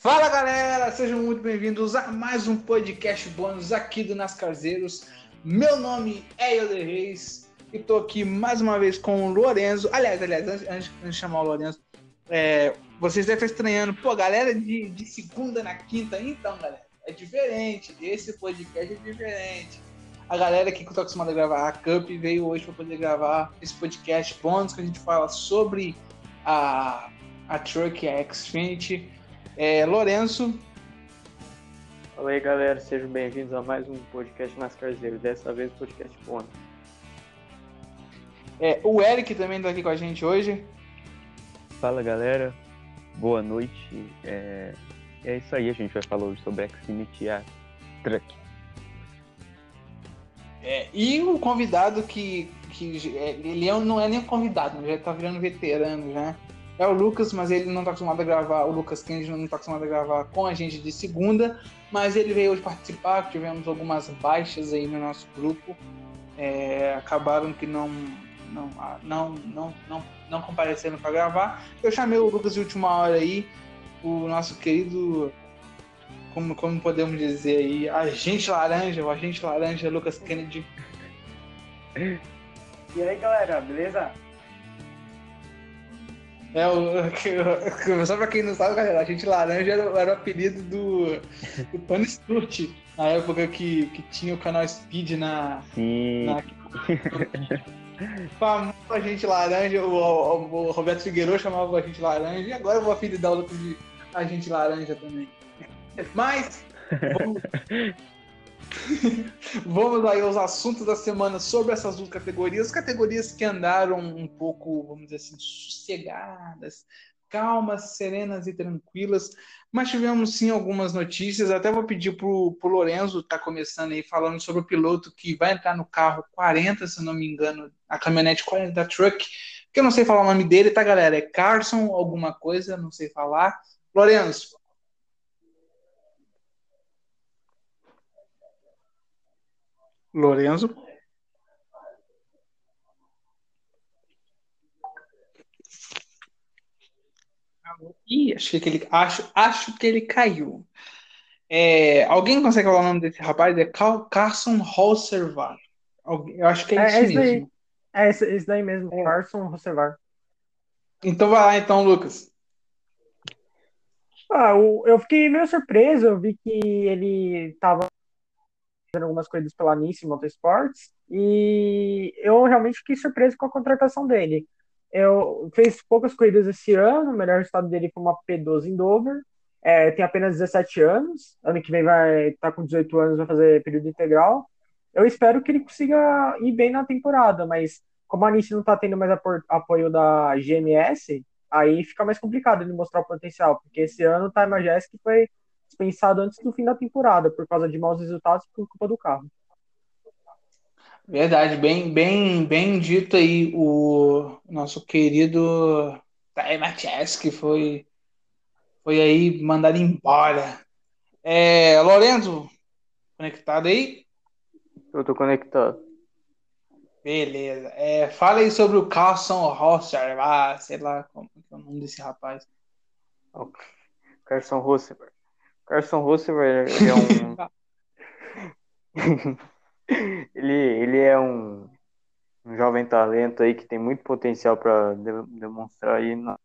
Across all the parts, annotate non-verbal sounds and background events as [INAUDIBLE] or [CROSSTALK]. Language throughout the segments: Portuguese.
Fala galera, sejam muito bem-vindos a mais um podcast bônus aqui do Nascarzeiros. Meu nome é Yoder Reis e tô aqui mais uma vez com o Lorenzo. Aliás, aliás, antes, antes de chamar o Lorenzo, é, vocês devem estar estranhando, pô, galera de, de segunda na quinta, então, galera, é diferente. Esse podcast é diferente. A galera aqui que eu tô acostumado a gravar a Cup veio hoje para poder gravar esse podcast bônus que a gente fala sobre a, a Truck, a Xfinity. É, Lourenço. Fala aí, galera. Sejam bem-vindos a mais um podcast Nascarzeiro. Dessa vez, podcast bônus. É, o Eric também tá aqui com a gente hoje. Fala, galera. Boa noite. É, é isso aí, a gente vai falar hoje sobre a Xfinity e a Truck. É, e o convidado que, que ele é, não é nem convidado, já tá virando veterano já é o Lucas, mas ele não está acostumado a gravar, o Lucas Kennedy não está acostumado a gravar com a gente de segunda, mas ele veio hoje participar, tivemos algumas baixas aí no nosso grupo, é, acabaram que não não, não, não, não, não compareceram para gravar. Eu chamei o Lucas de última hora aí, o nosso querido, como, como podemos dizer aí, agente laranja, o agente laranja Lucas Kennedy. E aí galera, beleza? É, o, [LAUGHS] só pra quem não sabe, galera, a gente laranja era, era o apelido do, do Tony Sturt, na época que, que tinha o canal Speed na. Sim. Na... [LAUGHS] Famoso a gente laranja, o, o, o Roberto Figueiredo chamava a gente laranja, e agora eu vou apelidar o Lucas de a gente laranja também. Mas. Vamos... [LAUGHS] [LAUGHS] Vamos aí aos assuntos da semana sobre essas duas categorias, categorias que andaram um pouco, vamos dizer assim, sossegadas, calmas, serenas e tranquilas, mas tivemos sim algumas notícias. Até vou pedir pro, pro Lorenzo tá começando aí falando sobre o piloto que vai entrar no carro 40, se não me engano, a caminhonete 40 da Truck, que eu não sei falar o nome dele, tá, galera? É Carson, alguma coisa, não sei falar. Lorenzo, Lorenzo. Ih, acho que ele, acho, acho que ele caiu. É, alguém consegue falar o nome desse rapaz? É Carson Holservar. Eu acho que é, é isso mesmo. Daí, é esse, esse daí mesmo, é. Carson Holservar. Então vai lá então, Lucas. Ah, eu fiquei meio surpreso, eu vi que ele estava fazendo algumas coisas pela Nice Motorsports e eu realmente fiquei surpreso com a contratação dele. Eu fez poucas corridas esse ano, o melhor resultado dele foi uma P12 em Dover. É, tem apenas 17 anos, ano que vem vai estar tá com 18 anos, vai fazer período integral. Eu espero que ele consiga ir bem na temporada, mas como a Nice não está tendo mais apoio da GMS, aí fica mais complicado ele mostrar o potencial, porque esse ano o Time Majestic foi dispensado antes do fim da temporada, por causa de maus resultados por culpa do carro. Verdade, bem, bem, bem dito aí o nosso querido Matias, que foi, foi aí mandado embora. É, Lorenzo, conectado aí? Eu tô conectado. Beleza. É, fala aí sobre o Carson Rosser, ah, sei lá como é o nome desse rapaz. Carson Rosser. Carson Russell, ele é um. [LAUGHS] [LAUGHS] ele, ele é um, um jovem talento aí que tem muito potencial para de, demonstrar aí, na,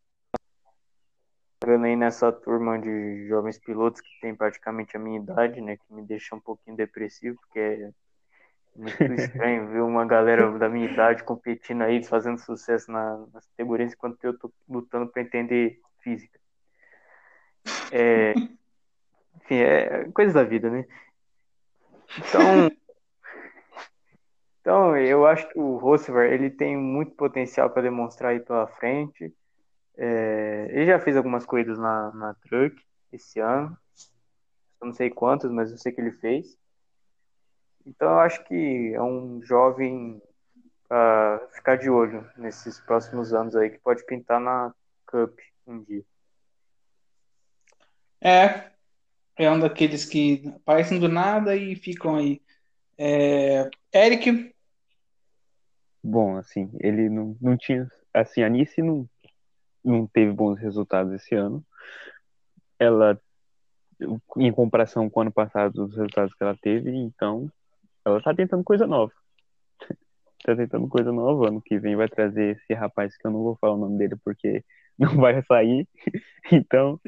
aí nessa turma de jovens pilotos que tem praticamente a minha idade, né? Que me deixa um pouquinho depressivo, porque é muito [LAUGHS] estranho ver uma galera da minha idade competindo aí, fazendo sucesso na, nas categorias, enquanto eu tô lutando para entender física. É, enfim, é coisa da vida, né? Então, [LAUGHS] então eu acho que o Roosevelt ele tem muito potencial para demonstrar aí pela frente. É, ele já fez algumas corridas na, na Truck esse ano. Eu não sei quantas, mas eu sei que ele fez. Então eu acho que é um jovem para ficar de olho nesses próximos anos aí que pode pintar na Cup um dia. É, é um daqueles que aparecem do nada e ficam aí. É... Eric? Bom, assim, ele não, não tinha. Assim, a Nice não, não teve bons resultados esse ano. Ela em comparação com o ano passado, os resultados que ela teve, então ela tá tentando coisa nova. [LAUGHS] tá tentando coisa nova. Ano que vem vai trazer esse rapaz que eu não vou falar o nome dele porque [LAUGHS] não vai sair. [LAUGHS] Então,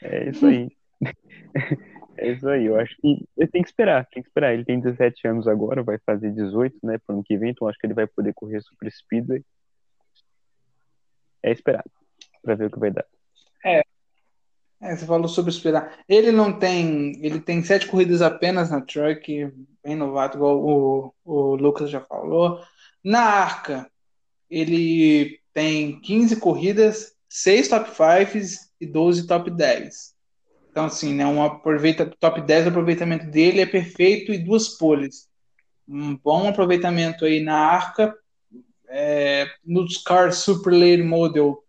é isso aí. [LAUGHS] É isso aí, eu acho que ele tem que esperar, tem que esperar. Ele tem 17 anos agora, vai fazer 18, né, pro ano que vem, então acho que ele vai poder correr Super Speedway. É esperar, pra ver o que vai dar. É, é, você falou sobre esperar. Ele não tem. Ele tem sete corridas apenas na truck, bem novato, igual o, o Lucas já falou. Na arca, ele tem 15 corridas, 6 top 5 e 12 top 10. Então, assim, né, um aproveita, top 10 o aproveitamento dele é perfeito e duas poles. Um bom aproveitamento aí na arca. É, nos Cars Super Late Model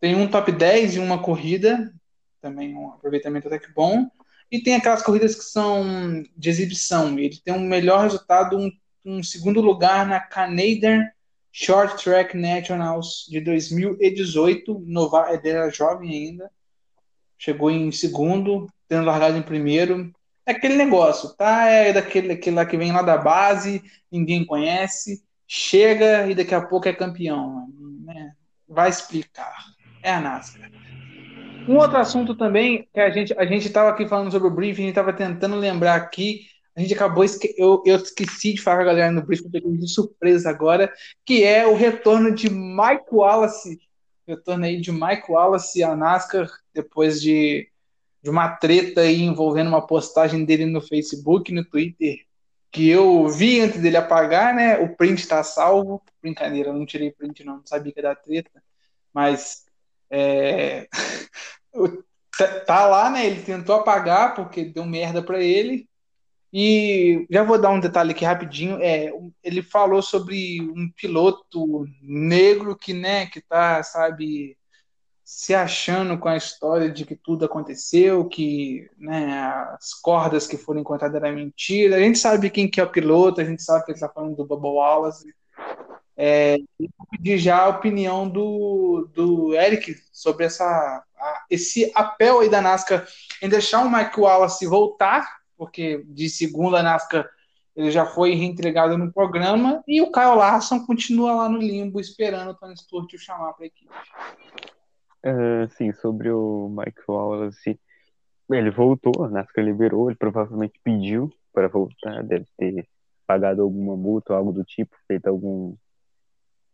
tem um top 10 e uma corrida, também um aproveitamento até que bom. E tem aquelas corridas que são de exibição. Ele tem um melhor resultado, um, um segundo lugar na Canadian Short Track Nationals de 2018. Nova, ele era jovem ainda chegou em segundo, tendo largado em primeiro. É aquele negócio, tá? É daquele, aquele lá que vem lá da base, ninguém conhece, chega e daqui a pouco é campeão. Né? Vai explicar. É a NASCAR. Um outro assunto também, que a gente a gente estava aqui falando sobre o briefing, a gente estava tentando lembrar aqui, a gente acabou, esque eu, eu esqueci de falar com a galera no briefing, peguei de surpresa agora, que é o retorno de Mike Wallace retorno aí de Mike Wallace e a NASCAR depois de, de uma treta aí envolvendo uma postagem dele no Facebook, no Twitter, que eu vi antes dele apagar, né? O print está salvo. Brincadeira, não tirei print, não, não sabia que era treta. Mas é... [LAUGHS] Tá, tá lá, né? Ele tentou apagar porque deu merda para ele. E já vou dar um detalhe aqui rapidinho. É, ele falou sobre um piloto negro que, né, que tá, sabe, se achando com a história de que tudo aconteceu, que né, as cordas que foram encontradas eram mentira. A gente sabe quem que é o piloto, a gente sabe que ele está falando do Bubba Wallace. É, e já a opinião do, do Eric sobre essa, a, esse apelo aí da NASCAR em deixar o Mike Wallace voltar porque de segunda a NASCAR ele já foi reentregado no programa e o Kyle Larson continua lá no limbo esperando o Tony Stewart o chamar para a equipe. Uh, sim, sobre o Mike Wallace, ele voltou, a NASCAR liberou, ele provavelmente pediu para voltar, deve ter pagado alguma multa ou algo do tipo, feito algum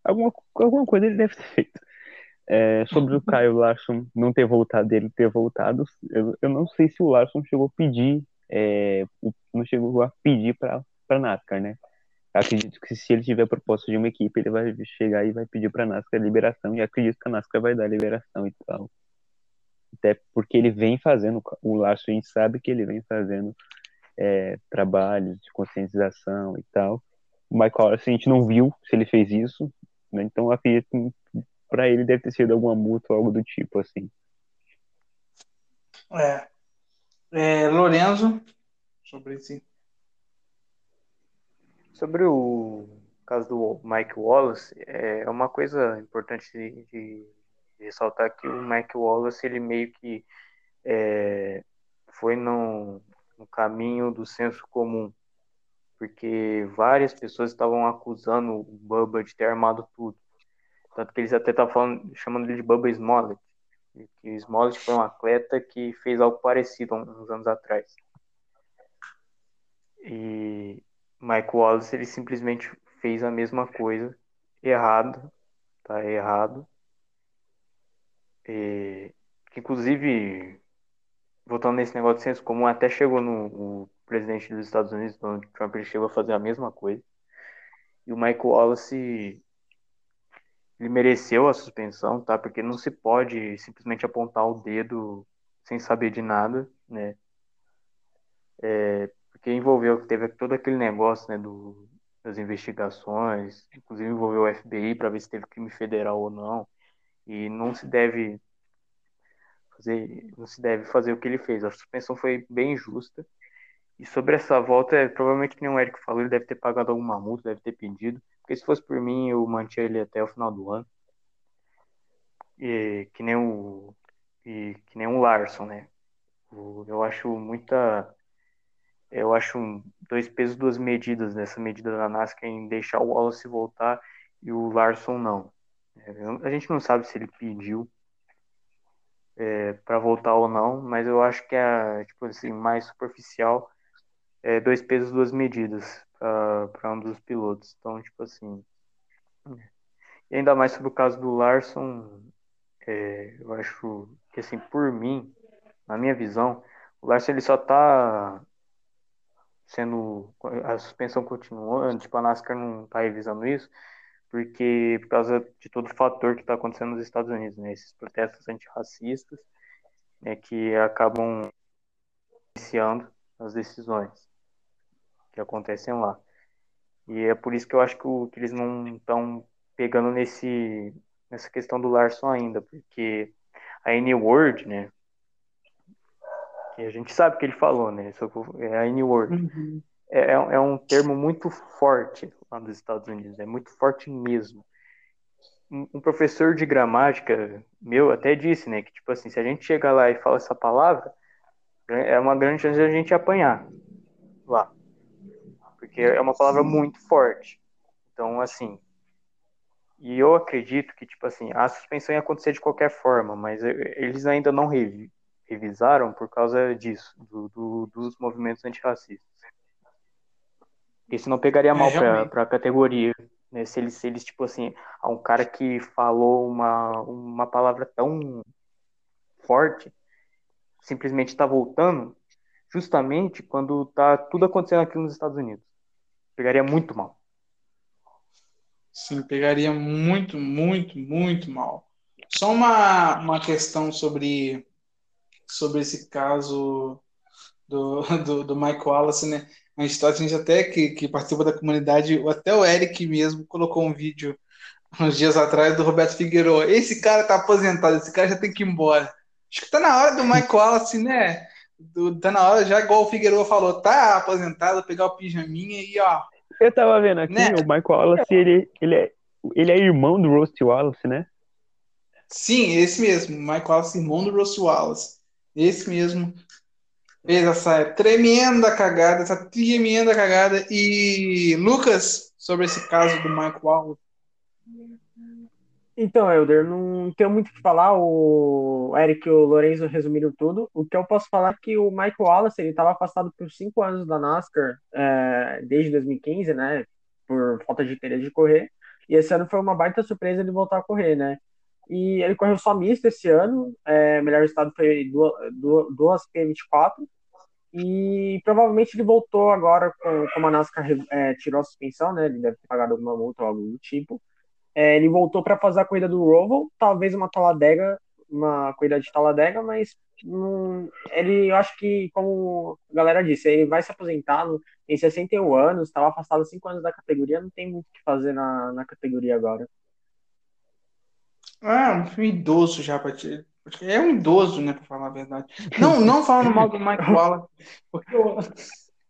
alguma, alguma coisa ele deve ter feito. É, sobre o [LAUGHS] Kyle Larson não ter voltado, ele ter voltado, eu, eu não sei se o Larson chegou a pedir é, não chegou a pedir para a NASCAR, né? Acredito que se ele tiver proposta de uma equipe, ele vai chegar e vai pedir para a NASCAR liberação e acredito que a NASCAR vai dar liberação e tal. Até porque ele vem fazendo, o Larson a gente sabe que ele vem fazendo é, trabalhos de conscientização e tal. O Michael a gente não viu se ele fez isso, né? então acredito para ele deve ter sido alguma multa ou algo do tipo assim. É, é, Lorenzo, sobre esse. Sobre o caso do Mike Wallace, é uma coisa importante de ressaltar que o Mike Wallace ele meio que é, foi no, no caminho do senso comum, porque várias pessoas estavam acusando o Bubba de ter armado tudo. Tanto que eles até estavam chamando ele de Bubba Smollett que Smollett foi um atleta que fez algo parecido uns anos atrás. E Mike Wallace ele simplesmente fez a mesma coisa, errado, tá errado. E, inclusive, voltando nesse negócio de senso comum, até chegou no presidente dos Estados Unidos, Donald Trump, ele chegou a fazer a mesma coisa. E o Mike Wallace ele mereceu a suspensão, tá? Porque não se pode simplesmente apontar o dedo sem saber de nada, né? É, porque envolveu, teve todo aquele negócio, né, do, das investigações, inclusive envolveu o FBI para ver se teve crime federal ou não, e não se deve fazer, não se deve fazer o que ele fez. A suspensão foi bem justa. E sobre essa volta, é, provavelmente nem o Eric falou, ele deve ter pagado alguma multa, deve ter pedido. Porque se fosse por mim, eu mantinha ele até o final do ano. E que nem o. E que nem o Larson, né? Eu acho muita. Eu acho dois pesos, duas medidas nessa medida da NASCAR em deixar o Wallace voltar e o Larson não. É, a gente não sabe se ele pediu é, para voltar ou não, mas eu acho que é tipo assim, mais superficial é, dois pesos, duas medidas para um dos pilotos. Então, tipo assim. E ainda mais sobre o caso do Larson, é, eu acho que assim, por mim, na minha visão, o Larson ele só tá sendo a suspensão continuando, tipo a NASCAR não tá revisando isso, porque por causa de todo o fator que está acontecendo nos Estados Unidos, né, esses protestos antirracistas, né, que acabam iniciando as decisões que acontecem lá. E é por isso que eu acho que, o, que eles não estão pegando nesse nessa questão do Larson ainda, porque a N-Word, né, que a gente sabe que ele falou, né? É a N-word. Uhum. É, é, é um termo muito forte lá nos Estados Unidos, é muito forte mesmo. Um, professor de gramática meu até disse, né, que tipo assim, se a gente chegar lá e falar essa palavra, é uma grande chance de a gente apanhar lá. Porque é uma palavra muito forte. Então, assim, e eu acredito que, tipo assim, a suspensão ia acontecer de qualquer forma, mas eles ainda não revi revisaram por causa disso, do, do, dos movimentos antirracistas. Isso não pegaria mal é, para a categoria, né? Se eles, se eles, tipo assim, há um cara que falou uma, uma palavra tão forte, simplesmente está voltando, justamente quando tá tudo acontecendo aqui nos Estados Unidos. Pegaria muito mal. Sim, pegaria muito, muito, muito mal. Só uma, uma questão sobre sobre esse caso do, do, do Mike Wallace, né? A gente, a gente até que, que participa da comunidade, até o Eric mesmo colocou um vídeo uns dias atrás do Roberto Figueiredo. Esse cara tá aposentado, esse cara já tem que ir embora. Acho que tá na hora do Mike Wallace, né? Do, tá na hora, já igual o Figueiredo falou, tá aposentado, pegar o pijaminha e ó. Eu tava vendo aqui, né? o Mike Wallace, ele, ele, é, ele é irmão do Rusty Wallace, né? Sim, esse mesmo, Mike Wallace, irmão do Rusty Wallace. Esse mesmo fez essa tremenda cagada, essa tremenda cagada. E Lucas, sobre esse caso do Mike Wallace. Então, Helder, não tenho muito o que falar. O Eric e o Lorenzo resumiram tudo. O que eu posso falar é que o Mike Wallace ele estava afastado por cinco anos da NASCAR é, desde 2015, né? Por falta de interesse de correr. E esse ano foi uma baita surpresa ele voltar a correr, né? E ele correu só misto esse ano. É, melhor estado foi duas P24. E provavelmente ele voltou agora, com, como a NASCAR é, tirou a suspensão, né? Ele deve ter pagado alguma multa ou algo do tipo. É, ele voltou para fazer a corrida do Roval, talvez uma taladega, uma corrida de taladega, mas não, ele, eu acho que, como a galera disse, ele vai se aposentar no, em 61 anos, estava afastado 5 anos da categoria, não tem muito o que fazer na, na categoria agora. Ah, um idoso já pra ti. É um idoso, né, pra falar a verdade. Não, não falando mal do Mike Wallace, porque eu...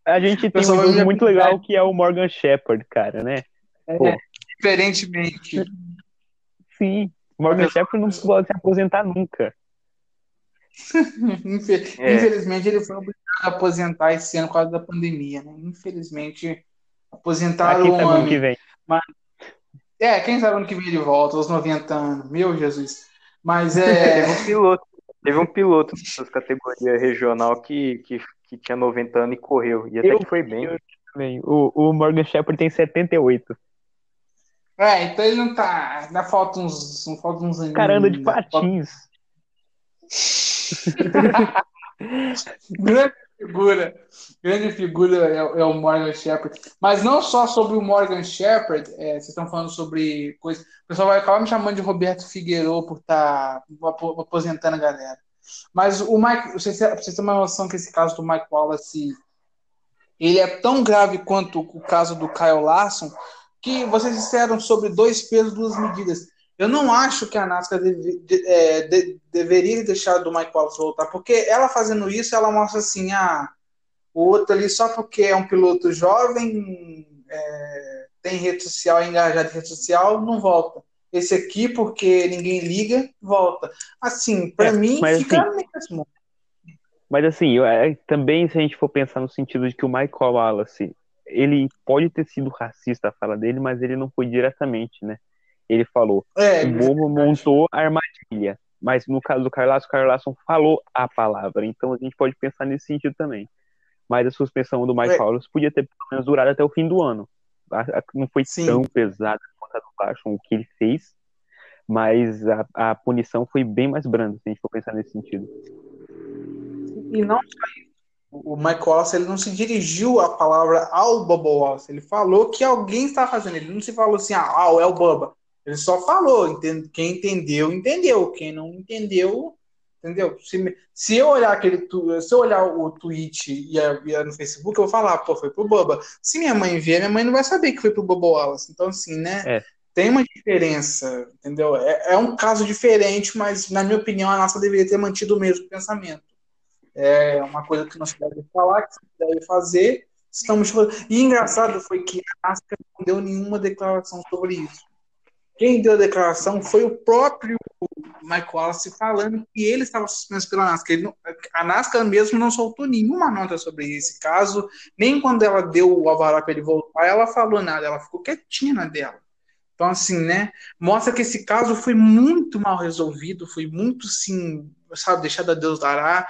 A gente tem um idoso muito legal que é o Morgan Shepard, cara, né? É, diferentemente. Sim, Morgan eu... Shepard não pode se aposentar nunca. [LAUGHS] É. Infelizmente, ele foi obrigado a aposentar esse ano por causa da pandemia, né? Infelizmente, aposentaram tá o ano. Que vem. Mas, é, quem sabe ano que vem de volta, aos 90 anos. Meu Jesus. Mas é. [LAUGHS] teve um piloto, teve um piloto das categorias regional que, que, que tinha 90 anos e correu. E até eu, que foi bem. bem. O, o Morgan Shepard tem 78. É, então ele não tá. Ainda falta uns, não falta uns anos. Cara, anda de patins. [LAUGHS] Grande figura. Grande figura é, é, o Morgan Shepard. Mas não só sobre o Morgan Shepard, é, vocês estão falando sobre coisa. O pessoal vai acabar me chamando de Roberto Figueiredo por estar tá aposentando a galera. Mas o Mike, vocês, vocês têm uma noção que esse caso do Mike Wallace ele é tão grave quanto o caso do Kyle Larson, que vocês disseram sobre dois pesos, duas medidas. Eu não acho que a NASCAR deve, de, é, de, deveria deixar do Mike Wallace voltar, porque ela fazendo isso, ela mostra assim, ah, o outro ali só porque é um piloto jovem, é, tem rede social, é engajado em rede social, não volta. Esse aqui, porque ninguém liga, volta. Assim, para é, mim, fica assim, mesmo. Mas assim, eu- é, também se a gente for pensar no sentido de que o Michael Wallace, ele pode ter sido racista a fala dele, mas ele não foi diretamente, né? Ele falou, É, o bobo montou a armadilha. Mas no caso do Carlasson, o Carlasson falou a palavra. Então a gente pode pensar nesse sentido também. Mas a suspensão do Mike É. Podia ter pelo menos durado até o fim do ano. Não foi Sim. tão pesada quanto a do Carson, o que ele fez. Mas a, a punição foi bem mais branda, se a gente for pensar nesse sentido. E não só isso. O Mike Wallace ele não se dirigiu a palavra ao Bubba Wallace. Ele falou que alguém estava fazendo. Ele não se falou assim, ah, é o Bubba. Ele só falou. Entende- Quem entendeu, entendeu. Quem não entendeu, entendeu? Se, se eu olhar aquele tu- se eu olhar o tweet e a, e a no Facebook, eu vou falar, pô, foi pro Bubba. Se minha mãe ver, minha mãe não vai saber que foi pro Bubba Wallace. Então, assim, né? É. Tem uma diferença, entendeu? É, é um caso diferente, mas, na minha opinião, a NASA deveria ter mantido o mesmo pensamento. É uma coisa que não se deve falar, que se deve fazer. Estamos... E engraçado foi que a NASCAR não deu nenhuma declaração sobre isso. Quem deu a declaração foi o próprio Mike Wallace falando que ele estava suspenso pela NASCAR. Não- a NASCAR mesmo não soltou nenhuma nota sobre esse caso, nem quando ela deu o alvará para ele voltar, ela falou nada, ela ficou quietinha na dela. Então, assim, né? Mostra que esse caso foi muito mal resolvido, foi muito, sim, sabe, deixado a Deus dará.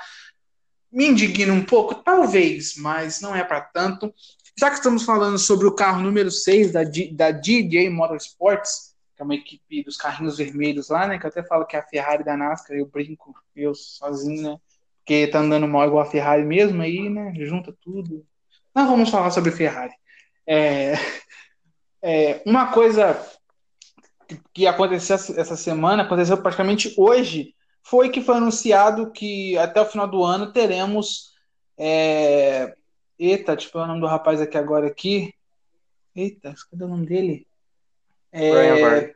Me indigna um pouco, talvez, mas não é para tanto. Já que estamos falando sobre o carro número 6 da, da DJ Motorsports, que é uma equipe dos carrinhos vermelhos lá, né? Que eu até falo que é a Ferrari da NASCAR, eu brinco, eu sozinho, né? Porque tá andando mal igual a Ferrari mesmo, aí, né? Junta tudo. Não vamos falar sobre Ferrari. É, é, uma coisa que- aconteceu essa semana, aconteceu praticamente hoje, foi que foi anunciado que até o final do ano teremos. É... Eita, tipo, é o nome do rapaz aqui agora aqui. Eita, cadê o nome dele? É... Brian Vargas.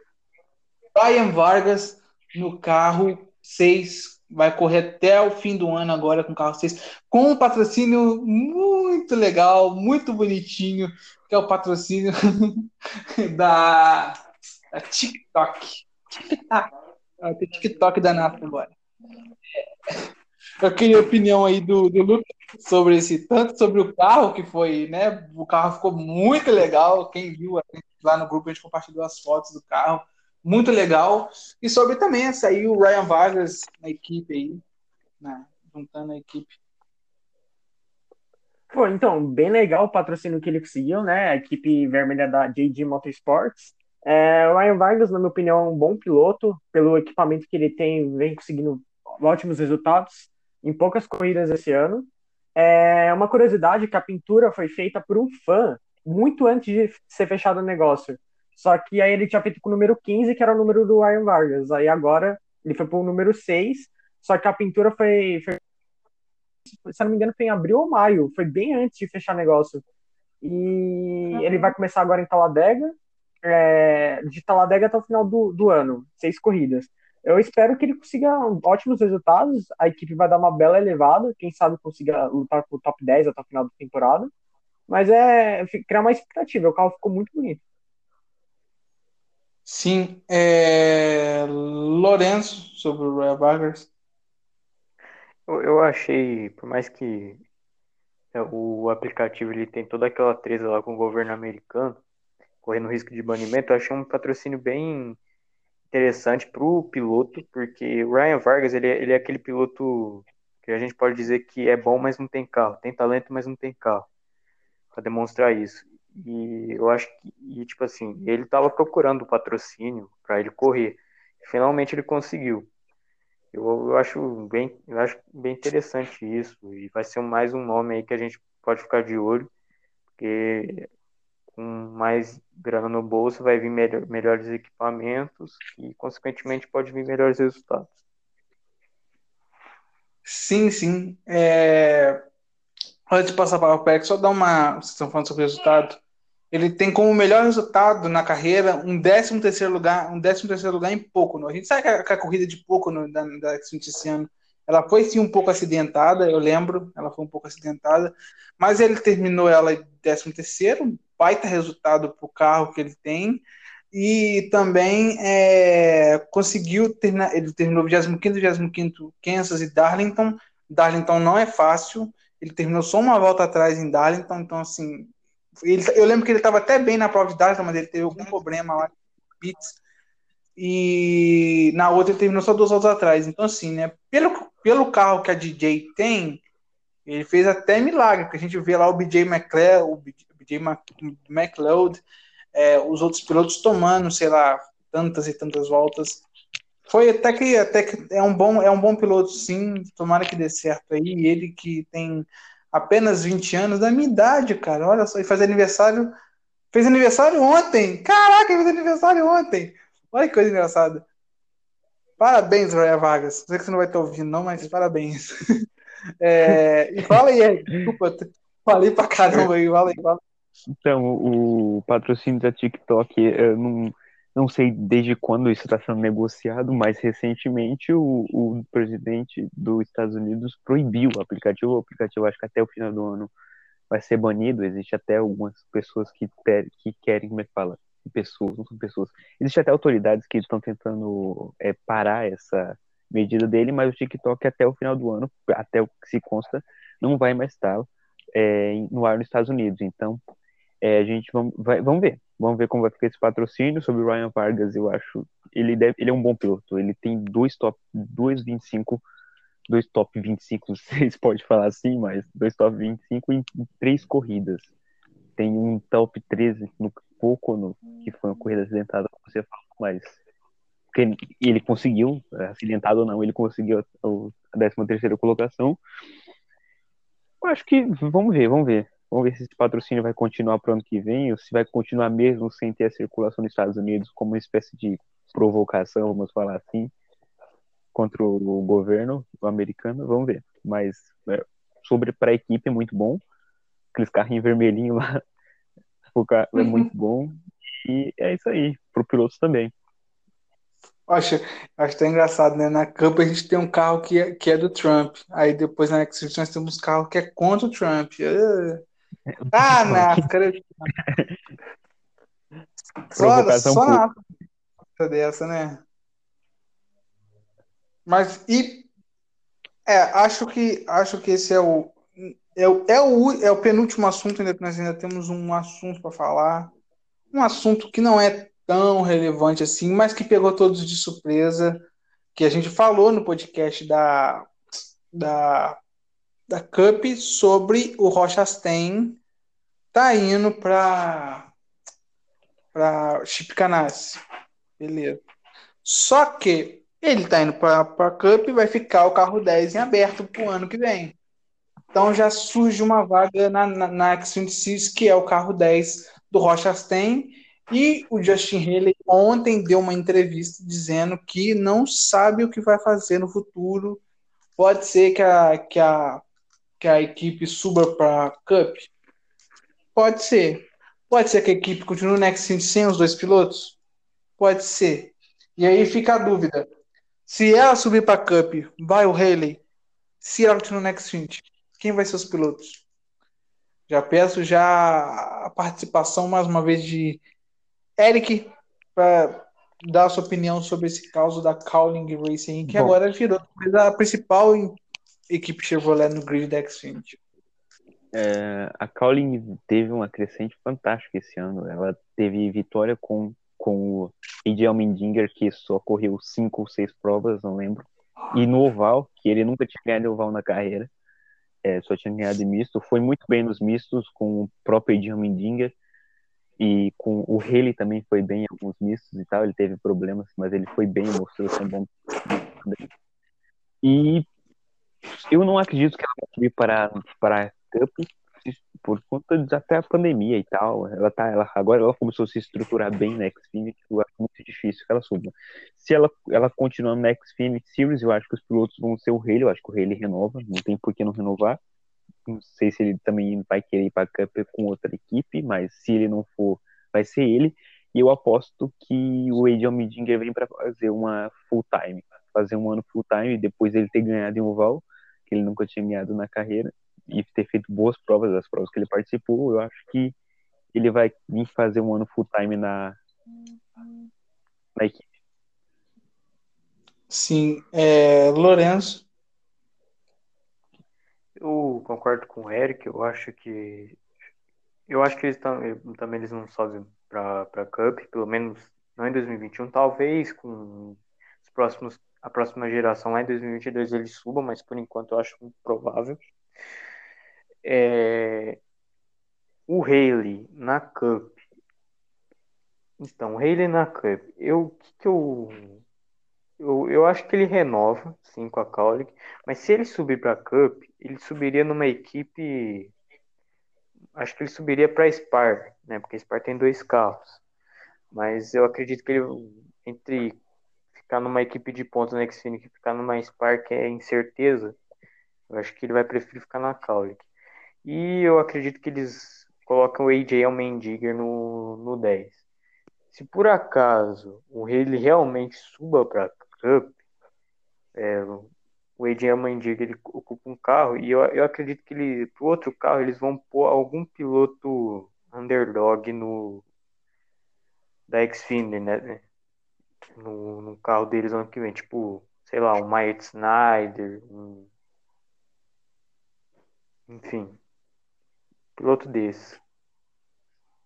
Brian Vargas no carro 6. Vai correr até o fim do ano agora com o carro 6. Com um patrocínio muito legal, muito bonitinho, que é o patrocínio [LAUGHS] da, da TikTok. TikTok. [LAUGHS] Ah, tem TikTok da NASA agora. Eu queria a opinião aí do, do Lucas sobre esse, tanto sobre o carro, que foi, né? O carro ficou muito legal. Quem viu lá no grupo, a gente compartilhou as fotos do carro. Muito legal. E sobre também aí, o Ryan Vargas na equipe aí, né, juntando a equipe. Pô, então, bem legal o patrocínio que ele conseguiu, né? A equipe vermelha da JD Motorsports. É, o Ryan Vargas, na minha opinião, é um bom piloto. Pelo equipamento que ele tem, vem conseguindo ótimos resultados em poucas corridas esse ano. É uma curiosidade que a pintura foi feita por um fã muito antes de ser fechado o negócio. Só que aí ele tinha feito com o número 15, que era o número do Ryan Vargas. Aí agora ele foi pro número 6, só que a pintura foi, foi se não me engano, foi em abril ou maio, foi bem antes de fechar negócio. E ele vai começar agora em Talladega, é, de Talladega até o final do, do ano, seis corridas. Eu espero que ele consiga ótimos resultados, a equipe vai dar uma bela elevada, quem sabe consiga lutar pro top 10 até o final da temporada. Mas é criar uma expectativa, o carro ficou muito bonito. Sim, é... Lourenço, sobre o Ryan Vargas. Eu, eu achei, por mais que é, o aplicativo ele tem toda aquela treta lá com o governo americano, correndo risco de banimento, eu achei um patrocínio bem interessante para o piloto, porque o Ryan Vargas ele, é- ele é aquele piloto que a gente pode dizer que é bom, mas não tem carro, tem talento, mas não tem carro, para demonstrar isso. E eu acho que, e, tipo assim, ele estava procurando patrocínio para ele correr, finalmente ele conseguiu. Eu, eu acho bem, eu acho bem interessante isso e vai ser mais um nome aí que a gente pode ficar de olho, porque com mais grana no bolso vai vir melhor, melhores equipamentos e consequentemente pode vir melhores resultados. Sim, sim. É... Antes de passar para o PEC, só dar uma. Vocês estão falando sobre o resultado. Ele tem como melhor resultado na carreira um 13 terceiro lugar, um 13 terceiro lugar em Pocono. A gente sabe que a, que a corrida de Pocono da, da Xfinity esse ano, ela foi sim um pouco acidentada, eu lembro, ela foi um pouco acidentada, mas ele terminou ela em 13 terceiro, baita resultado para o carro que ele tem, e também é, conseguiu terminar, ele terminou 25º, 25º Kansas e Darlington, Darlington não é fácil. Ele terminou só uma volta atrás em Darlington, então assim, ele, eu lembro que ele estava até bem na prova de Darlington, mas ele teve algum problema lá, e na outra ele terminou só duas voltas atrás. Então assim, né, pelo, pelo carro que a DJ tem, ele fez até milagre, porque a gente vê lá o BJ McLeod, o BJ McLeod, é, os outros pilotos tomando, sei lá, tantas e tantas voltas. Foi até que, até que é um bom é um bom piloto, sim. Tomara que dê certo aí. Ele que tem apenas 20 anos, da minha idade, cara. Olha só, e faz aniversário. Fez aniversário ontem. Caraca, fez aniversário ontem. Olha que coisa engraçada. Parabéns, Roya Vargas. Sei que você não vai estar ouvindo, não, mas parabéns. [LAUGHS] É, e fala aí, desculpa, falei pra caramba aí, fala aí, fala. Então, o patrocínio da TikTok, eu não, não sei desde quando isso está sendo negociado, mas recentemente o, o presidente dos Estados Unidos proibiu o aplicativo. O aplicativo, acho que até o final do ano vai ser banido. Existe até algumas pessoas que, que querem, como é que fala? Pessoas, não são pessoas. Existe até autoridades que estão tentando é, parar essa medida dele, mas o TikTok até o final do ano, até o que se consta, não vai mais estar é, no ar nos Estados Unidos. Então, é, a gente vamos, vai, vamos ver. Vamos ver como vai ficar esse patrocínio. Sobre o Ryan Vargas, eu acho. Ele, deve, ele é um bom piloto. Ele tem dois top, dois 25, dois top 25, vocês podem falar assim, mas dois top 25 em, em três corridas. Tem um top 13 no pouco, no, que foi uma corrida acidentada, como você falou, mas ele, conseguiu, acidentado ou não, ele conseguiu a, a 13 terceira colocação. Eu acho que vamos ver, vamos ver. Vamos ver se esse patrocínio vai continuar para o ano que vem ou se vai continuar mesmo sem ter a circulação nos Estados Unidos como uma espécie de provocação, vamos falar assim, contra o governo americano. Vamos ver. Mas é, sobre para a equipe é muito bom. Aqueles carrinhos vermelhinhos lá [LAUGHS] é muito [LAUGHS] bom. E é isso aí, para o piloto também. Acho, acho até engraçado, né? Na Cup a gente tem um carro que é, que é do Trump. Aí depois na X nós temos um carro que é contra o Trump. Uh. Ah, [LAUGHS] NASCAR. só, só na dessa, né? Mas e é, acho que acho que esse é o é o, é o, é o penúltimo assunto, ainda nós ainda temos um assunto para falar. Um assunto que não é tão relevante assim, mas que pegou todos de surpresa, que a gente falou no podcast da, da da Cup sobre o Rochastain tá indo para para Chip Canassi. Beleza. Só que ele tá indo para a Cup e vai ficar o carro 10 em aberto pro ano que vem. Então já surge uma vaga na, na, na X26, que é o carro 10 do Rochastain. E o Justin Haley ontem deu uma entrevista dizendo que não sabe o que vai fazer no futuro. Pode ser que a, que a que a equipe suba para a Cup? Pode ser. Pode ser que a equipe continue no Next sem os dois pilotos? Pode ser. E aí fica a dúvida. Se ela subir para a Cup, vai o Haley? Se ela continuar no Next quem vai ser os pilotos? Já peço já a participação mais uma vez de Eric para dar a sua opinião sobre esse caso da Cowling Racing, que Bom. agora virou a principal equipe Chevrolet no grid da Xfinity? É, a Cowling teve uma crescente fantástica esse ano. Ela teve vitória com, com o Ed Almendinger, que só correu cinco ou seis provas, não lembro. E no oval, que ele nunca tinha ganhado oval na carreira, é, só tinha ganhado misto. Foi muito bem nos mistos com o próprio Ed Almendinger. E com o Haley também foi bem em alguns mistos e tal. Ele teve problemas, mas ele foi bem, mostrou ser bom. E eu não acredito que ela vai subir para, para Cup por conta de até a pandemia e tal. Ela tá, ela, agora ela começou a se estruturar bem na Xfinity, eu acho muito difícil que ela suba. Se ela, ela continuar na Xfinity Series, eu acho que os pilotos vão ser o Haley, eu acho que o Haley renova, não tem por que não renovar. Não sei se ele também vai querer ir para Cup com outra equipe, mas se ele não for, vai ser ele. E eu aposto que o Adrian Midinger vem para fazer uma full time, fazer um ano full time, depois ele ter ganhado em oval que ele nunca tinha ganhado na carreira e ter feito boas provas, as provas que ele participou, eu acho que ele vai vir fazer um ano full time na, na equipe. Sim, é, Lourenço. concordo com o Eric, eu acho que eu acho que eles tam, também eles não sobem para para Cup, pelo menos não em 2021, talvez com os próximos a próxima geração lá em 2022 eles subam, mas por enquanto eu acho muito provável. É, o Haley na Cup. Então, o Haley na Cup, eu que, que eu eu, eu acho que ele renova, sim, com a Cowlick, mas se ele subir para a Cup, ele subiria numa equipe. Acho que ele subiria para Spar, né? Porque Spar tem dois carros. Mas eu acredito que ele, entre ficar numa equipe de pontos na Xfinity ficar numa Spar, que é incerteza, eu acho que ele vai preferir ficar na Cowlick. E eu acredito que eles colocam o AJ Almendinger no, no 10. Se por acaso o ele realmente suba para Cup, é, o AJ Almendiga ele ocupa um carro e eu, eu acredito que ele pro outro carro eles vão pôr algum piloto underdog no da Xfinity, né? No, no carro deles ano que vem, tipo, sei lá, um Mike Snyder, um... enfim, piloto desse.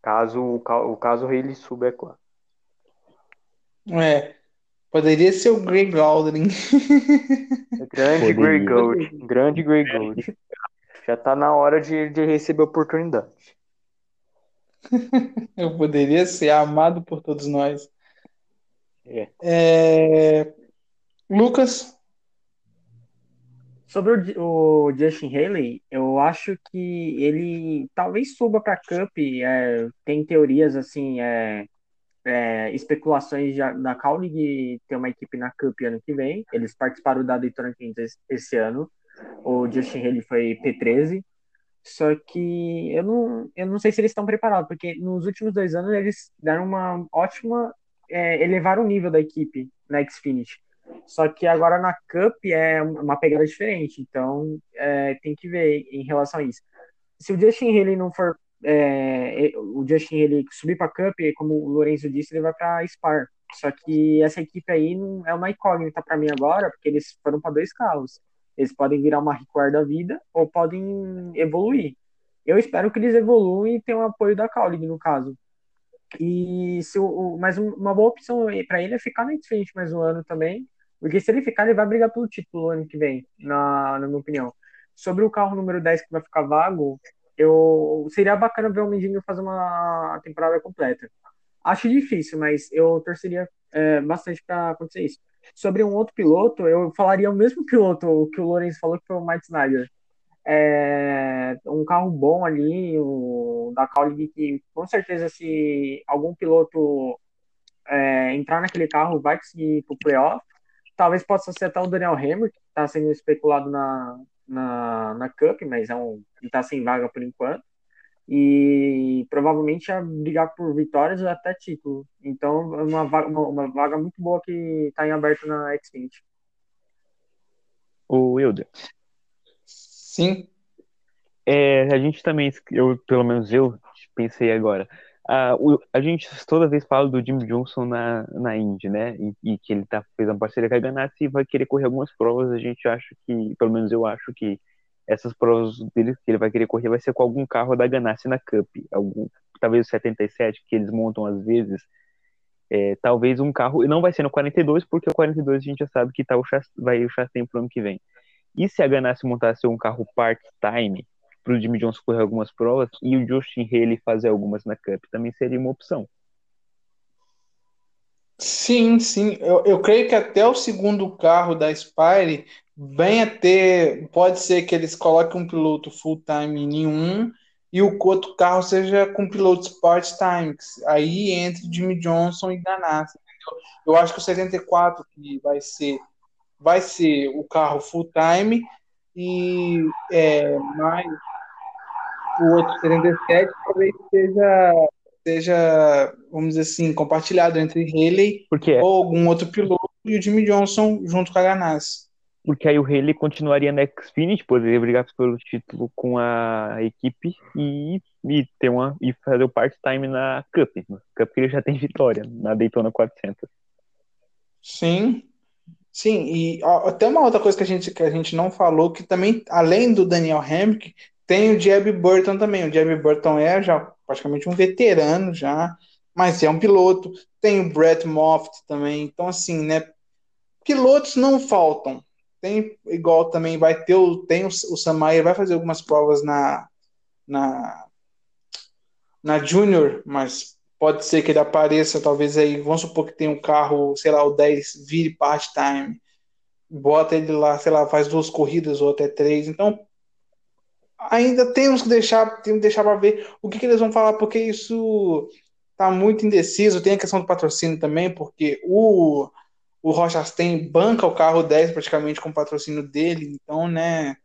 Caso o, caso ele suba, é claro. É, Poderia ser o Grey Goldring. [LAUGHS] Grande Grey Gold. Grande Grey Gold. Já tá na hora de, de receber a oportunidade. [LAUGHS] Eu poderia ser amado por todos nós. É. É... Lucas? Sobre o, o, Justin Haley, eu acho que ele talvez suba para Cup. É, tem teorias assim, é, é, especulações de, da Kaulig ter uma equipe na Cup ano que vem. Eles participaram da Daytona 500 esse ano. O Justin Haley foi P13. Só que eu não, eu não sei se eles estão preparados, porque nos últimos dois anos eles deram uma ótima. É, elevaram o nível da equipe na Xfinity. Só que agora na Cup é uma pegada diferente, então é, tem que ver em relação a isso. Se o Justin Haley não for é, o Justin ele subir para Cup, como o Lourenço disse, ele vai para Spar. Só que essa equipe aí não é uma incógnita para mim agora, porque eles foram para dois carros. Eles podem virar uma Record da vida ou podem evoluir. Eu espero que eles evoluam e tenham apoio da Cowling, no caso. E se o, mas uma boa opção para ele é ficar na frente mais um ano também, porque se ele ficar, ele vai brigar pelo título ano que vem, na, na minha opinião. Sobre o carro número 10 que vai ficar vago, eu seria bacana ver o Mendinho fazer uma temporada completa. Acho difícil, mas eu torceria é, bastante para acontecer isso. Sobre um outro piloto, eu falaria o mesmo piloto que o Lourenço falou, que foi o Mike Snyder. É, um carro bom ali, o da Kaulig, que com certeza se algum piloto é, entrar naquele carro vai conseguir ir pro playoff. Talvez possa ser até o Daniel Hammer, que está sendo especulado na, na, na Cup, mas é um, ele tá sem vaga por enquanto. E provavelmente a brigar por vitórias ou até título. Então, é uma vaga, uma, uma vaga muito boa que está em aberto na Xfinity. O Wilder. Sim. É, a gente também, eu, pelo menos eu pensei agora, a, o, a gente toda vez fala do Jim Johnson na, na Indy, né? E, e, que ele tá, fez uma parceria com a Ganassi e vai querer correr algumas provas. A gente acha que, pelo menos eu acho que essas provas dele que ele vai querer correr vai ser com algum carro da Ganassi na Cup. Algum, talvez o 77 que eles montam às vezes. É, talvez um carro, e não vai ser no 42, porque o 42 a gente já sabe que tá o chassi, vai o chassi pro ano que vem. E se a Ganassi montasse um carro part-time, para o Jimmy Johnson correr algumas provas e o Justin Haley fazer algumas na Cup também seria uma opção. Sim, sim. Eu, eu creio que até o segundo carro da Spire venha ter. Pode ser que eles coloquem um piloto full-time em um e o outro carro seja com pilotos part-time. Aí entre Jimmy Johnson e Ganassi. Eu acho que o 74 que vai ser vai ser o carro full-time e é, mais o outro 77 talvez seja, seja, vamos dizer assim, compartilhado entre Haley Porque ou algum outro piloto e o Jimmy Johnson junto com a Ganassi. Porque aí o Haley continuaria na Xfinity, poderia brigar pelo título com a equipe e, e, ter uma, e fazer o part-time na Cup. Na Cup ele já tem vitória, na Daytona 400. Sim, Sim, e ó, até uma outra coisa que a gente, que a gente não falou, que também, além do Daniel Hamrick, tem o Jeb Burton também. O Jeb Burton é já praticamente um veterano já, mas é um piloto. Tem o Brett Moffitt também. Então, assim, né? Pilotos não faltam. Tem igual também vai ter o tem o, o Samaia vai fazer algumas provas na na na Junior, mas pode ser que ele apareça talvez aí, vamos supor que tem um carro, sei lá, o 10 vire part-time. Bota ele lá, sei lá, faz duas corridas ou até três. Então, ainda temos que deixar, temos que deixar para ver o que, que, eles vão falar, porque isso tá muito indeciso. Tem a questão do patrocínio também, porque o o Rochastain banca o carro 10 praticamente com o patrocínio dele, então, né,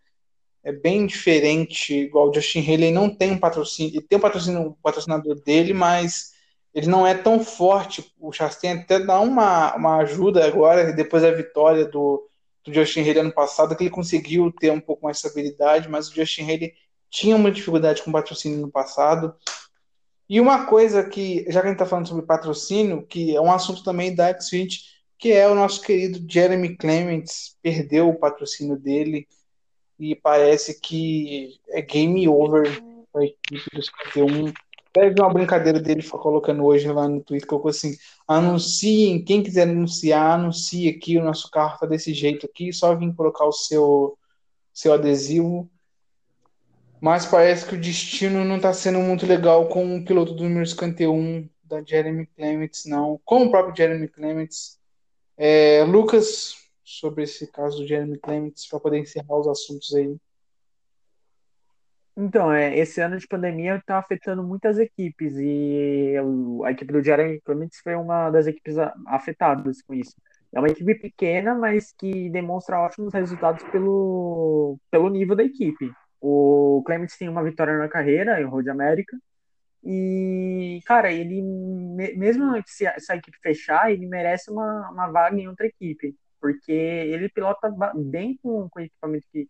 é bem diferente, igual o Justin Haley não tem um patrocínio, ele tem um patrocínio, um patrocinador dele, mas ele não é tão forte, o Chastain até dá uma, uma ajuda agora, depois da vitória do, do Justin Haley ano passado, que ele conseguiu ter um pouco mais de estabilidade, mas o Justin Haley tinha uma dificuldade com patrocínio no passado, e uma coisa que, já que a gente está falando sobre patrocínio, que é um assunto também da Xfinity, que é o nosso querido Jeremy Clements, perdeu o patrocínio dele e parece que é game over. Para a equipe do 51. Teve uma brincadeira dele colocando hoje lá no Twitter, colocou assim: anunciem, quem quiser anunciar, anuncie aqui, o nosso carro tá desse jeito aqui, só vim colocar o seu, seu adesivo. Mas parece que o destino não está sendo muito legal com o piloto do número 51 da Jeremy Clements, não. Com o próprio Jeremy Clements, é, Lucas, sobre esse caso do Jeremy Clements, para poder encerrar os assuntos aí. Então, é, esse ano de pandemia está afetando muitas equipes e a equipe do Jeremy Clements foi uma das equipes afetadas com isso. É uma equipe pequena, mas que demonstra ótimos resultados pelo, pelo nível da equipe. O Clements tem uma vitória na carreira em Road América e, cara, ele, mesmo se a, se a equipe fechar, ele merece uma, uma vaga em outra equipe, porque ele pilota bem com, com o equipamento que,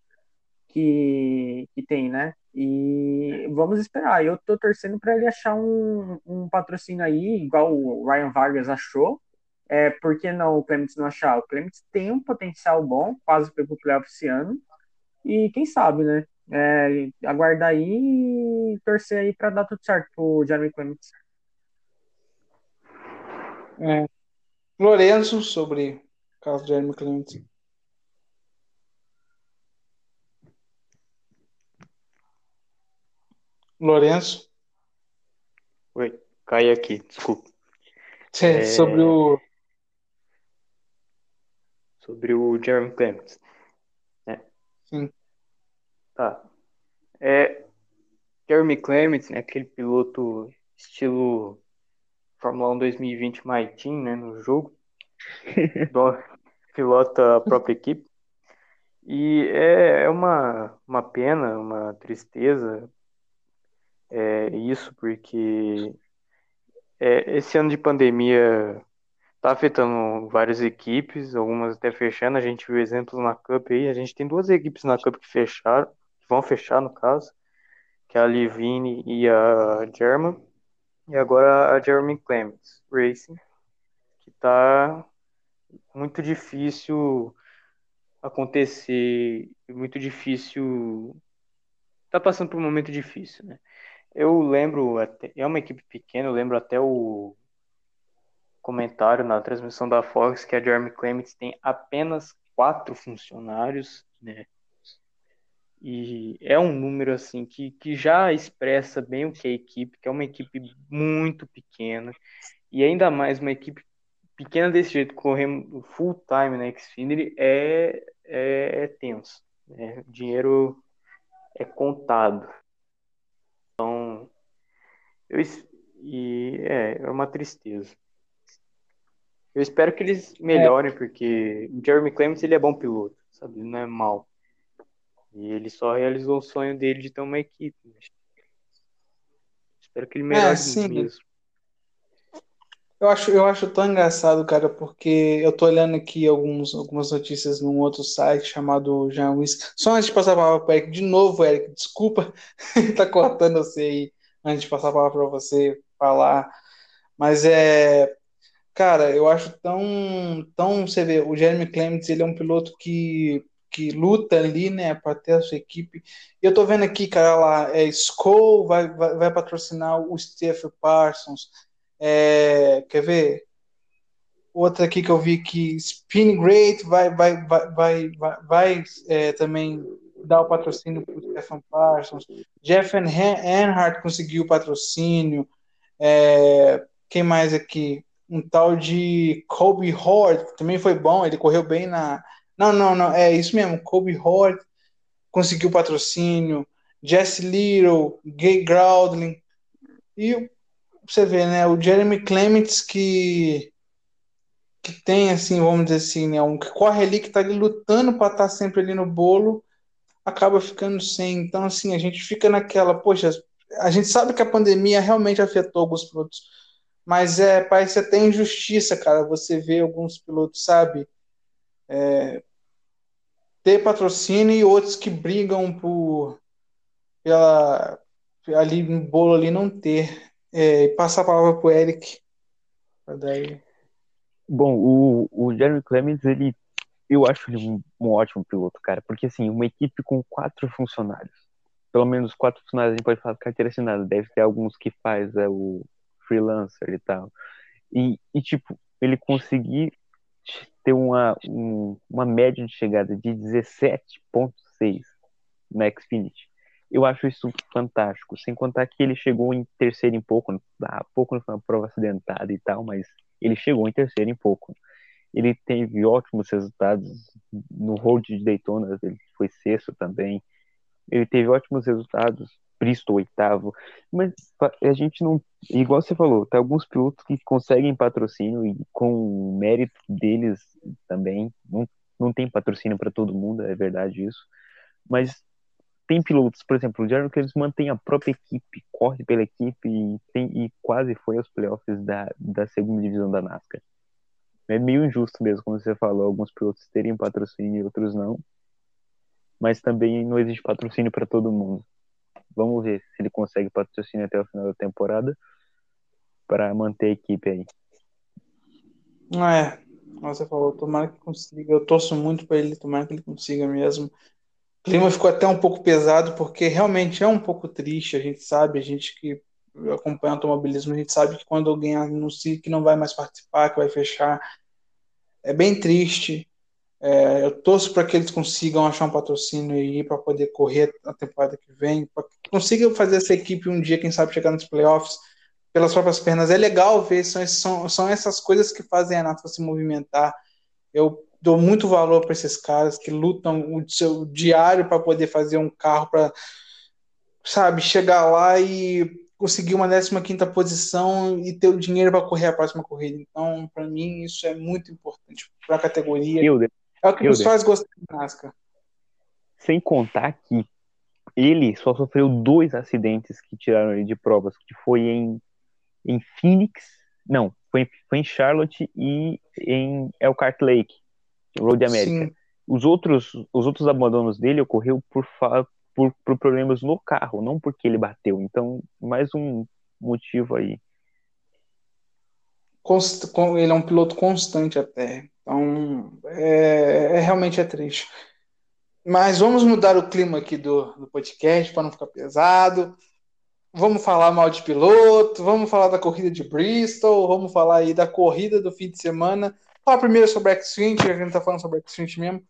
que, que tem, né? E vamos esperar. Eu tô torcendo para ele achar um, um patrocínio aí, igual o Ryan Vargas achou. É, por que não o Clements não achar? O Clements tem um potencial bom, quase pegou o playoff esse ano. E quem sabe, né? É, aguardar aí e torcer aí para dar tudo certo pro Jeremy Clements. É. Lourenço, sobre o caso do Jeremy Clements. Lourenço. Oi, caí aqui, desculpa. É, sobre o. Sobre o Jeremy Clements. Né? Sim. Tá. É, Jeremy Clements, né, aquele piloto estilo Fórmula 1 2020 My Team, né, no jogo. [LAUGHS] pilota a própria equipe. E é, é uma, uma pena, uma tristeza é, isso, porque é, esse ano de pandemia está afetando várias equipes, algumas até fechando. A gente viu exemplos na Cup aí. A gente tem duas equipes na Cup que fecharam, que vão fechar no caso, que é a Livine e a German. E agora a Jeremy Clements Racing, que está muito difícil acontecer, muito difícil. Tá passando por um momento difícil, né? Eu lembro, é uma equipe pequena, eu lembro até o comentário na transmissão da Fox que a Jeremy Clements tem apenas quatro funcionários, né? E é um número assim que, que já expressa bem o que é a equipe, que é uma equipe muito pequena, e ainda mais uma equipe pequena desse jeito, correndo full time na Xfinity, é, é, é tenso. Né? O dinheiro é contado. Então, eu, e é, é uma tristeza. Eu espero que eles melhorem, é. porque o Jeremy Clements ele é bom piloto, sabe? Ele não é mal. E ele só realizou o sonho dele de ter uma equipe. Espero que ele melhore é, mesmo. Eu acho, eu acho tão engraçado, cara, porque eu tô olhando aqui alguns, algumas notícias num outro site chamado Jean Wisk. Só antes de passar a palavra para Eric, de novo, Eric, desculpa [LAUGHS] tá cortando você aí antes de passar a palavra para você falar. Mas é. cara, eu acho tão, tão, você vê, o Jeremy Clements, ele é um piloto que, que luta ali, né, para ter a sua equipe. E eu tô vendo aqui, cara, lá, é Skoll vai, vai, vai patrocinar o Stephen Parsons. É, quer ver? Outra aqui que eu vi que Spin Great vai, vai, vai, vai, vai, vai é, também dar o patrocínio para o Stephen Parsons. Jeff Earnhardt conseguiu o patrocínio. É, quem mais aqui? Um tal de Kobe Hort, também foi bom, ele correu bem na. Não, não, não, é isso mesmo. Kobe Hort conseguiu o patrocínio. Jesse Little, Gay Groudling. E você vê, né? O Jeremy Clements que que tem assim, vamos dizer assim, né, um que corre ali que tá ali lutando para estar tá sempre ali no bolo, acaba ficando sem. Então assim, a gente fica naquela, poxa, a gente sabe que a pandemia realmente afetou alguns pilotos, mas é, parece até injustiça, cara, você vê alguns pilotos, sabe, é, ter patrocínio e outros que brigam por pela ali no bolo ali não ter. É, passa a palavra pro Eric. Daí. Bom, o, o Jeremy Clemens, ele, eu acho ele um, um, ótimo piloto, cara, porque assim, uma equipe com quatro funcionários, pelo menos quatro funcionários a gente pode falar carteira assinada, deve ter alguns que faz é, o freelancer e tal, e, e tipo, ele conseguir ter uma, um, uma média de chegada de 17.6 na Xfinity, eu acho isso fantástico, sem contar que ele chegou em terceiro em pouco, há pouco não foi uma prova acidentada e tal, mas ele chegou em terceiro em pouco. Ele teve ótimos resultados no Road de Daytona, ele foi sexto também. Ele teve ótimos resultados, Bristol oitavo, mas a gente não, igual você falou, tem alguns pilotos que conseguem patrocínio e com o mérito deles também, não, não tem patrocínio para todo mundo, é verdade isso, mas tem pilotos, por exemplo, o Jeremy Clemens mantém a própria equipe, corre pela equipe e, tem, e quase foi aos playoffs da, da segunda divisão da NASCAR. É meio injusto mesmo, como você falou, alguns pilotos terem patrocínio e outros não. Mas também não existe patrocínio para todo mundo. Vamos ver se ele consegue patrocínio até o final da temporada para manter a equipe aí. É, você falou, tomara que consiga. Eu torço muito para ele, tomara que ele consiga mesmo. O clima ficou até um pouco pesado, porque realmente é um pouco triste, a gente sabe, a gente que acompanha o automobilismo, a gente sabe que quando alguém anuncia que não vai mais participar, que vai fechar, é bem triste. É, eu torço para que eles consigam achar um patrocínio aí para poder correr a temporada que vem, para que consigam fazer essa equipe um dia, quem sabe, chegar nos playoffs pelas próprias pernas. É legal ver, são, são, são essas coisas que fazem a NASA se movimentar. Eu dou muito valor para esses caras que lutam o seu diário para poder fazer um carro para, sabe, chegar lá e conseguir uma 15 posição e ter o dinheiro para correr a próxima corrida. Então, para mim, isso é muito importante para a categoria. é o que nos faz gostar de NASCAR. Sem contar que ele só sofreu dois acidentes que tiraram ele de provas, que foi em, em Phoenix, não, foi, foi em Charlotte e em Elkhart Lake. Road America. Sim. Os outros, os outros abandonos dele ocorreu por, por, por problemas no carro, não porque ele bateu. Então, mais um motivo aí. Const, ele é um piloto constante até. Então, é, é, realmente é triste. Mas vamos mudar o clima aqui do, do podcast para não ficar pesado. Vamos falar mal de piloto, vamos falar da corrida de Bristol, vamos falar aí da corrida do fim de semana. Falar primeiro sobre a X-Swing, a gente tá falando sobre a X-Swing mesmo.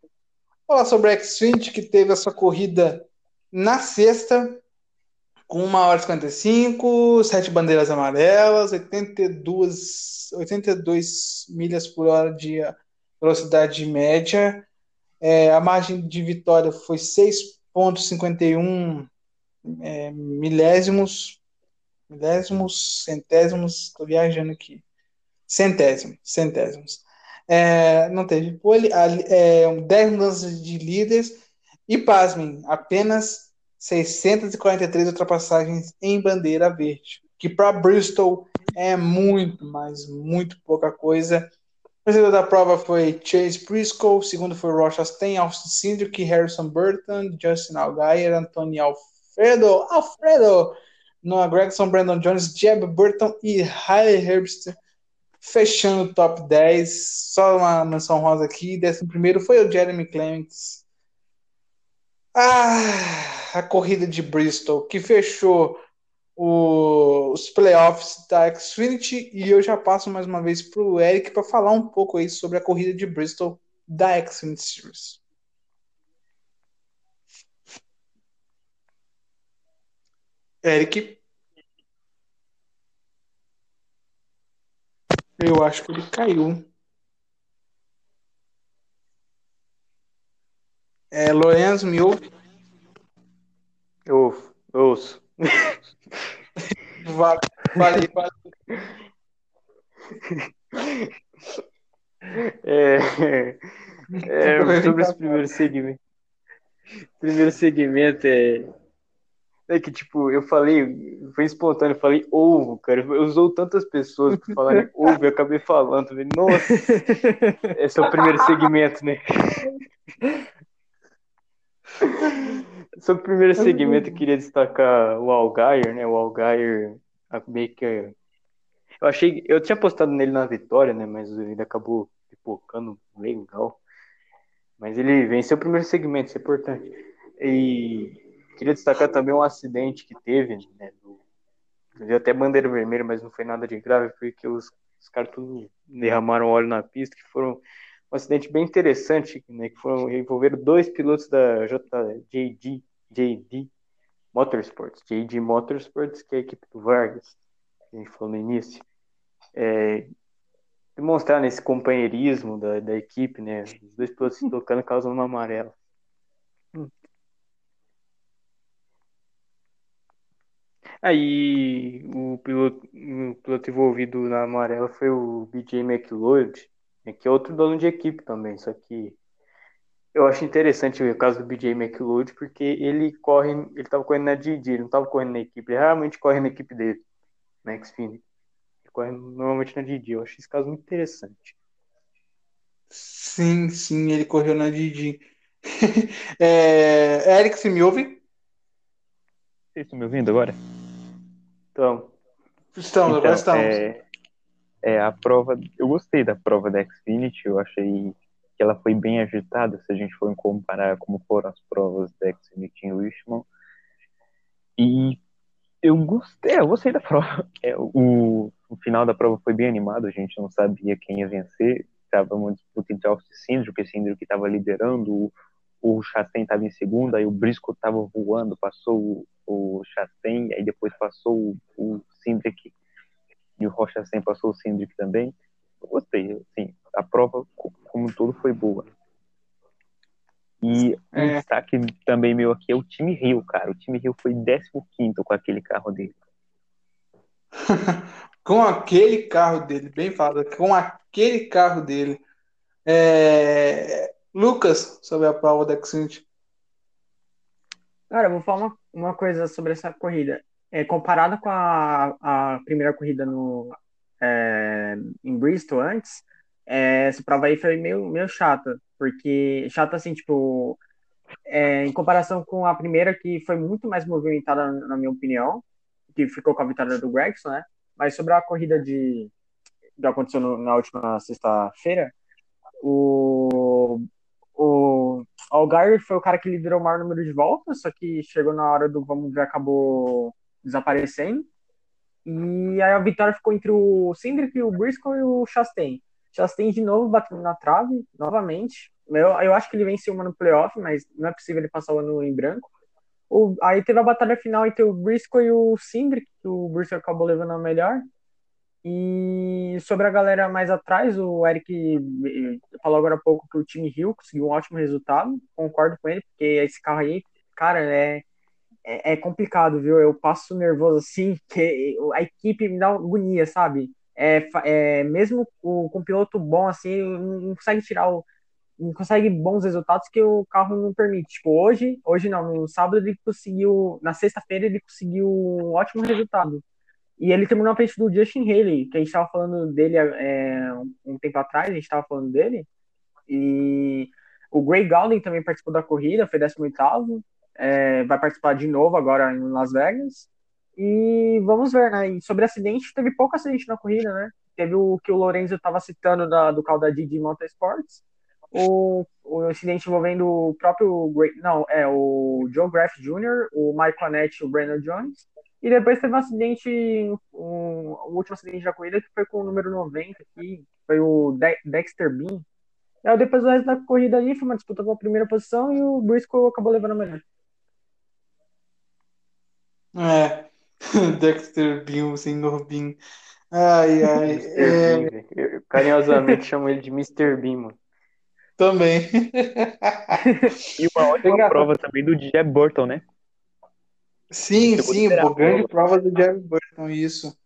Falar sobre a X-Swing, que teve a sua corrida na sexta, com 1 hora e 55, 7 bandeiras amarelas, 82, 82 milhas por hora de velocidade média. É, a margem de vitória foi 6,51 é, milésimos, milésimos, centésimos, estou viajando aqui, centésimos, centésimos é, não teve pole, é, 10 mudanças de líderes e, pasmem, apenas 643 ultrapassagens em bandeira verde, que para Bristol é muito, mas muito pouca coisa. O vencedor da prova foi Chase Briscoe, segundo foi Rocha Stein, Austin Cindric, Harrison Burton, Justin Allgaier, Anthony Alfredo, Alfredo, Noah Gregson, Brandon Jones, Jeb Burton e Riley Herbst Fechando o top 10, só uma menção rosa aqui. Décimo primeiro foi o Jeremy Clements. Ah, a corrida de Bristol, que fechou o, os playoffs da Xfinity. E eu já passo mais uma vez para o Eric para falar um pouco aí sobre a corrida de Bristol da Xfinity Series. Eric. Eu acho que ele caiu. É, Lorenzo, me ouve? Eu ouço. Vale, vale, vale. É, é, sobre esse primeiro segmento. Primeiro segmento é, é que, tipo, eu falei, foi espontâneo, eu falei ovo, cara. Usou tantas pessoas para falarem ovo, eu acabei falando. Falei, Nossa, [LAUGHS] esse é o primeiro segmento, né? Sobre o primeiro segmento, eu queria destacar o Algair, né? O Algair meio que. Eu achei. Eu tinha apostado nele na vitória, né? Mas ele acabou pipocando legal. Mas ele venceu o primeiro segmento, isso é importante. E queria destacar também um acidente que teve, né? Do, até bandeira vermelha, mas não foi nada de grave, porque os, os caras tudo derramaram óleo na pista, que foram um acidente bem interessante, né, que foram envolver dois pilotos da JD, JD Motorsports, JD Motorsports, que é a equipe do Vargas, que a gente falou no início. É, demonstrar nesse companheirismo da, da equipe, né, os dois pilotos se tocando causando uma amarela. Hum. Aí o piloto, o piloto envolvido na amarela foi o BJ McLeod, é que é outro dono de equipe também, só que eu acho interessante o caso do BJ McLeod, porque ele corre, ele tava correndo na Didi, ele não tava correndo na equipe, ele realmente corre na equipe dele, na Xfinity. Ele corre normalmente na Didi, eu acho esse caso muito interessante. Sim, sim, ele correu na Didi. [LAUGHS] é, Eric, você me ouve? Vocês estão me ouvindo agora? Então. Estamos, então, estamos. É... É, a prova, eu gostei da prova da Xfinity, eu achei que ela foi bem agitada, se a gente for comparar como foram as provas da Xfinity em Richmond. E eu gostei, eu gostei da prova. [LAUGHS] É, o, o final da prova foi bem animado, a gente não sabia quem ia vencer, estava uma disputa entre Austin Cindric, que Cindric que estava liderando, o, o Chastain estava em segundo, aí o Briscoe estava voando, passou o, o Chastain, aí depois passou o, o e o Rocha passou o Cindric também. Eu gostei, assim, a prova como um todo foi boa. E um é. destaque também meu aqui é o time Rio, cara. O time Rio foi 15 com aquele carro dele. [LAUGHS] com aquele carro dele, bem falado, com aquele carro dele. É... Lucas, sobre a prova da Xfinity. Cara, eu vou falar uma, uma coisa sobre essa corrida é, comparada com a, a primeira corrida no, é, em Bristol antes, é, essa prova aí foi meio, meio chata, porque chata assim, tipo, é, em comparação com a primeira, que foi muito mais movimentada, na minha opinião, que ficou com a vitória do Gregson, né? Mas sobre a corrida de que aconteceu no, na última sexta-feira, o, o Algar foi o cara que liderou o maior número de voltas, só que chegou na hora do vamos ver, acabou desaparecendo. E aí a vitória ficou entre o Cindric, o Briscoe e o Chastain. Chastain de novo batendo na trave, novamente. Eu, eu acho que ele venceu uma no playoff, mas não é possível ele passar o ano em branco. O, aí teve a batalha final entre o Briscoe e o Cindric, que o Briscoe acabou levando a melhor. E sobre a galera mais atrás, o Eric falou agora há pouco que o time Rio conseguiu um ótimo resultado. Concordo com ele, porque esse carro aí, cara, é, é, é, complicado, viu? Eu passo nervoso assim, [LAUGHS] que a equipe me dá agonia, sabe? É, é, mesmo com, com piloto bom, assim, não consegue tirar o. Não consegue bons resultados que o carro não permite. Tipo, hoje, hoje não, no sábado ele conseguiu. Na sexta-feira ele conseguiu um ótimo resultado. E ele terminou a frente do Justin Haley, que a gente estava falando dele é, um tempo atrás, a gente estava falando dele. E o Gray Gowden também participou da corrida, foi 18 é, vai participar de novo agora em Las Vegas. E vamos ver, né? E sobre acidente, teve pouco acidente na corrida, né? teve o que o Lorenzo estava citando da, do Caldadi de Motorsports, o, o incidente envolvendo o próprio, não, é o Joe Graff Jr., o Mike Annette e o Brandon Jones, e depois teve um acidente, um, o último acidente da corrida que foi com o número 90 aqui, foi o De Dexter Bean. Aí depois o resto da corrida ali foi uma disputa com a primeira posição e o Briscoe acabou levando a melhor. É, [LAUGHS] Dexter Bean, o senhor Bean. Ai, ai. É... Bean, eu carinhosamente [LAUGHS] chamo ele de Mr. Bean, mano. Também. [LAUGHS] e uma ótima prova também do Jeb Burton, né? Sim, sim, uma grande prova do Jeb Burton, isso.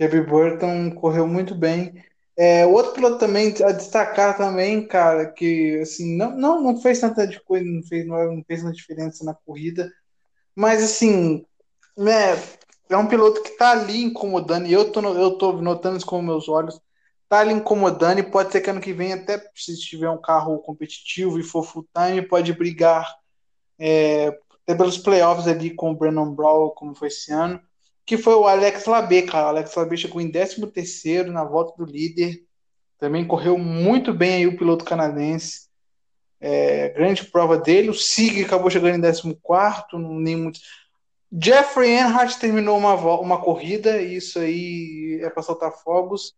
Jeb Burton correu muito bem. É, outro piloto também a destacar também, cara, que assim, não, não, não fez tanta de coisa, não fez, não fez tanta diferença na corrida, mas assim, né, é um piloto que tá ali incomodando, e eu tô, eu tô notando isso com meus olhos, tá ali incomodando, e pode ser que ano que vem, até se tiver um carro competitivo e for full time, pode brigar é, até pelos playoffs ali com o Brandon Brown, como foi esse ano que foi o Alex Labé, cara. O Alex Labé chegou em 13º na volta do líder. Também correu muito bem aí o piloto canadense. É, grande prova dele. O Sig acabou chegando em 14º, nem muito... Jeffrey Earnhardt terminou uma, uma corrida, e isso aí é para soltar fogos,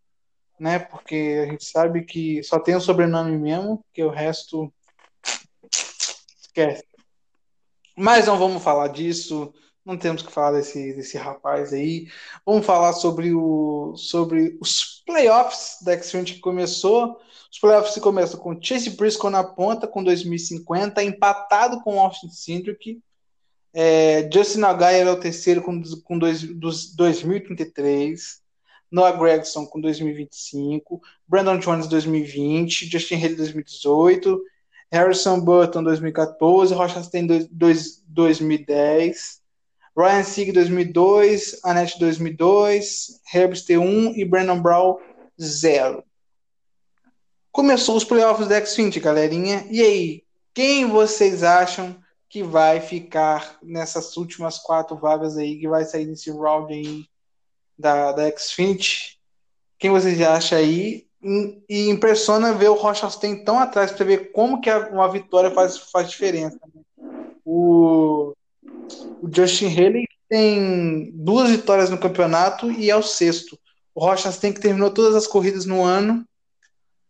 né? Porque a gente sabe que só tem o sobrenome mesmo, que o resto esquece. Mas não vamos falar disso não temos que falar desse, desse rapaz aí. Vamos falar sobre, o, sobre os playoffs da Xfinity que começou. Os playoffs começam com Chase Briscoe na ponta, com 2050, empatado com Austin Cindric. É, Justin Allgaier é o terceiro com, com dois, dos 2033. Noah Gregson com 2025. Brandon Jones 2020. Justin Haley 2018. Harrison Burton 2014. Rocha tem 2010. Ryan Sieg 2002, Annette 2002, Herbster 1 e Brandon Brown 0. Começou os playoffs da X20, galerinha. E aí, quem vocês acham que vai ficar nessas últimas quatro vagas aí, que vai sair nesse round aí da, da X20? Quem vocês acham aí? E impressiona ver o Rocha tem tão atrás para ver como que uma vitória faz, faz diferença. O o Justin Haley tem duas vitórias no campeonato e é o sexto. O Rochas tem que terminou todas as corridas no ano,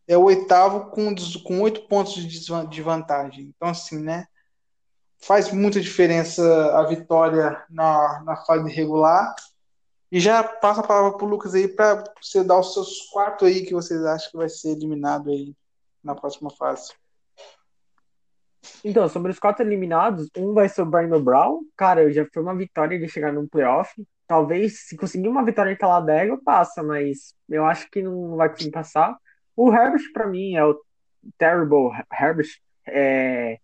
é o oitavo com, com oito pontos de vantagem. Então, assim, né? Faz muita diferença a vitória na, na fase regular. E já passa a palavra para o Lucas aí para você dar os seus quatro aí que vocês acham que vai ser eliminado aí na próxima fase. Então, sobre os quatro eliminados, um vai ser o Brandon Brown. Cara, já foi uma vitória de chegar num playoff. Talvez, se conseguir uma vitória em Talladega, passa, mas eu acho que não vai conseguir passar. O Herbert, para mim, é o Terrible Herbert. É...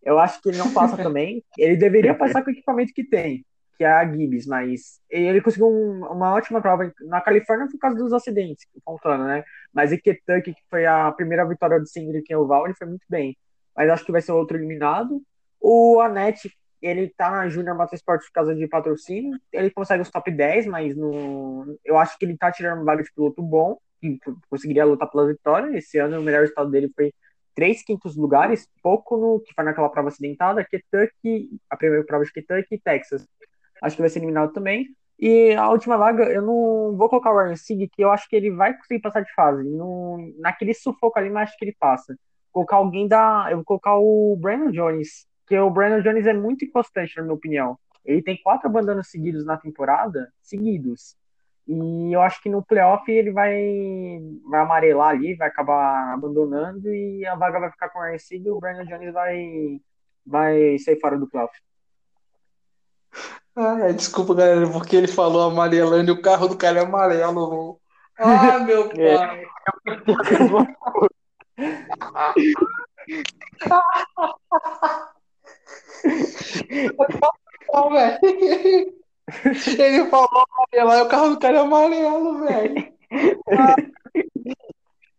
Eu acho que ele não passa [LAUGHS] também. Ele deveria passar com o equipamento que tem, que é a Gibbs, mas ele conseguiu um, uma ótima prova na Califórnia por causa dos acidentes, faltando, né? Mas em Kentucky, que foi a primeira vitória do Cindric em oval, ele foi muito bem mas acho que vai ser outro eliminado. O Anete, ele tá na Junior Motorsport por causa de patrocínio, ele consegue os top 10, mas no, eu acho que ele tá tirando um vaga de piloto bom, e conseguiria lutar pela vitória. Esse ano o melhor resultado dele foi três quintos lugares, pouco no que foi naquela prova acidentada, Kentucky, a primeira prova de Kentucky e Texas. Acho que vai ser eliminado também. E a última vaga, eu não vou colocar o Ryan Sieg, que eu acho que ele vai conseguir passar de fase. No, naquele sufoco ali, mas acho que ele passa colocar alguém da. Eu vou colocar o Brandon Jones, que o Brandon Jones é muito inconstante, na minha opinião. Ele tem quatro abandonos seguidos na temporada, seguidos. E eu acho que no playoff ele vai, vai amarelar ali, vai acabar abandonando e a vaga vai ficar com o Ryan e o Brandon Jones vai, vai sair fora do playoff. Ah, é, desculpa, galera, porque ele falou amarelando e o carro do cara é amarelo. Ah, meu [LAUGHS] pai. É. [LAUGHS] Ele falou amarelo, aí o carro do cara é amarelo, velho.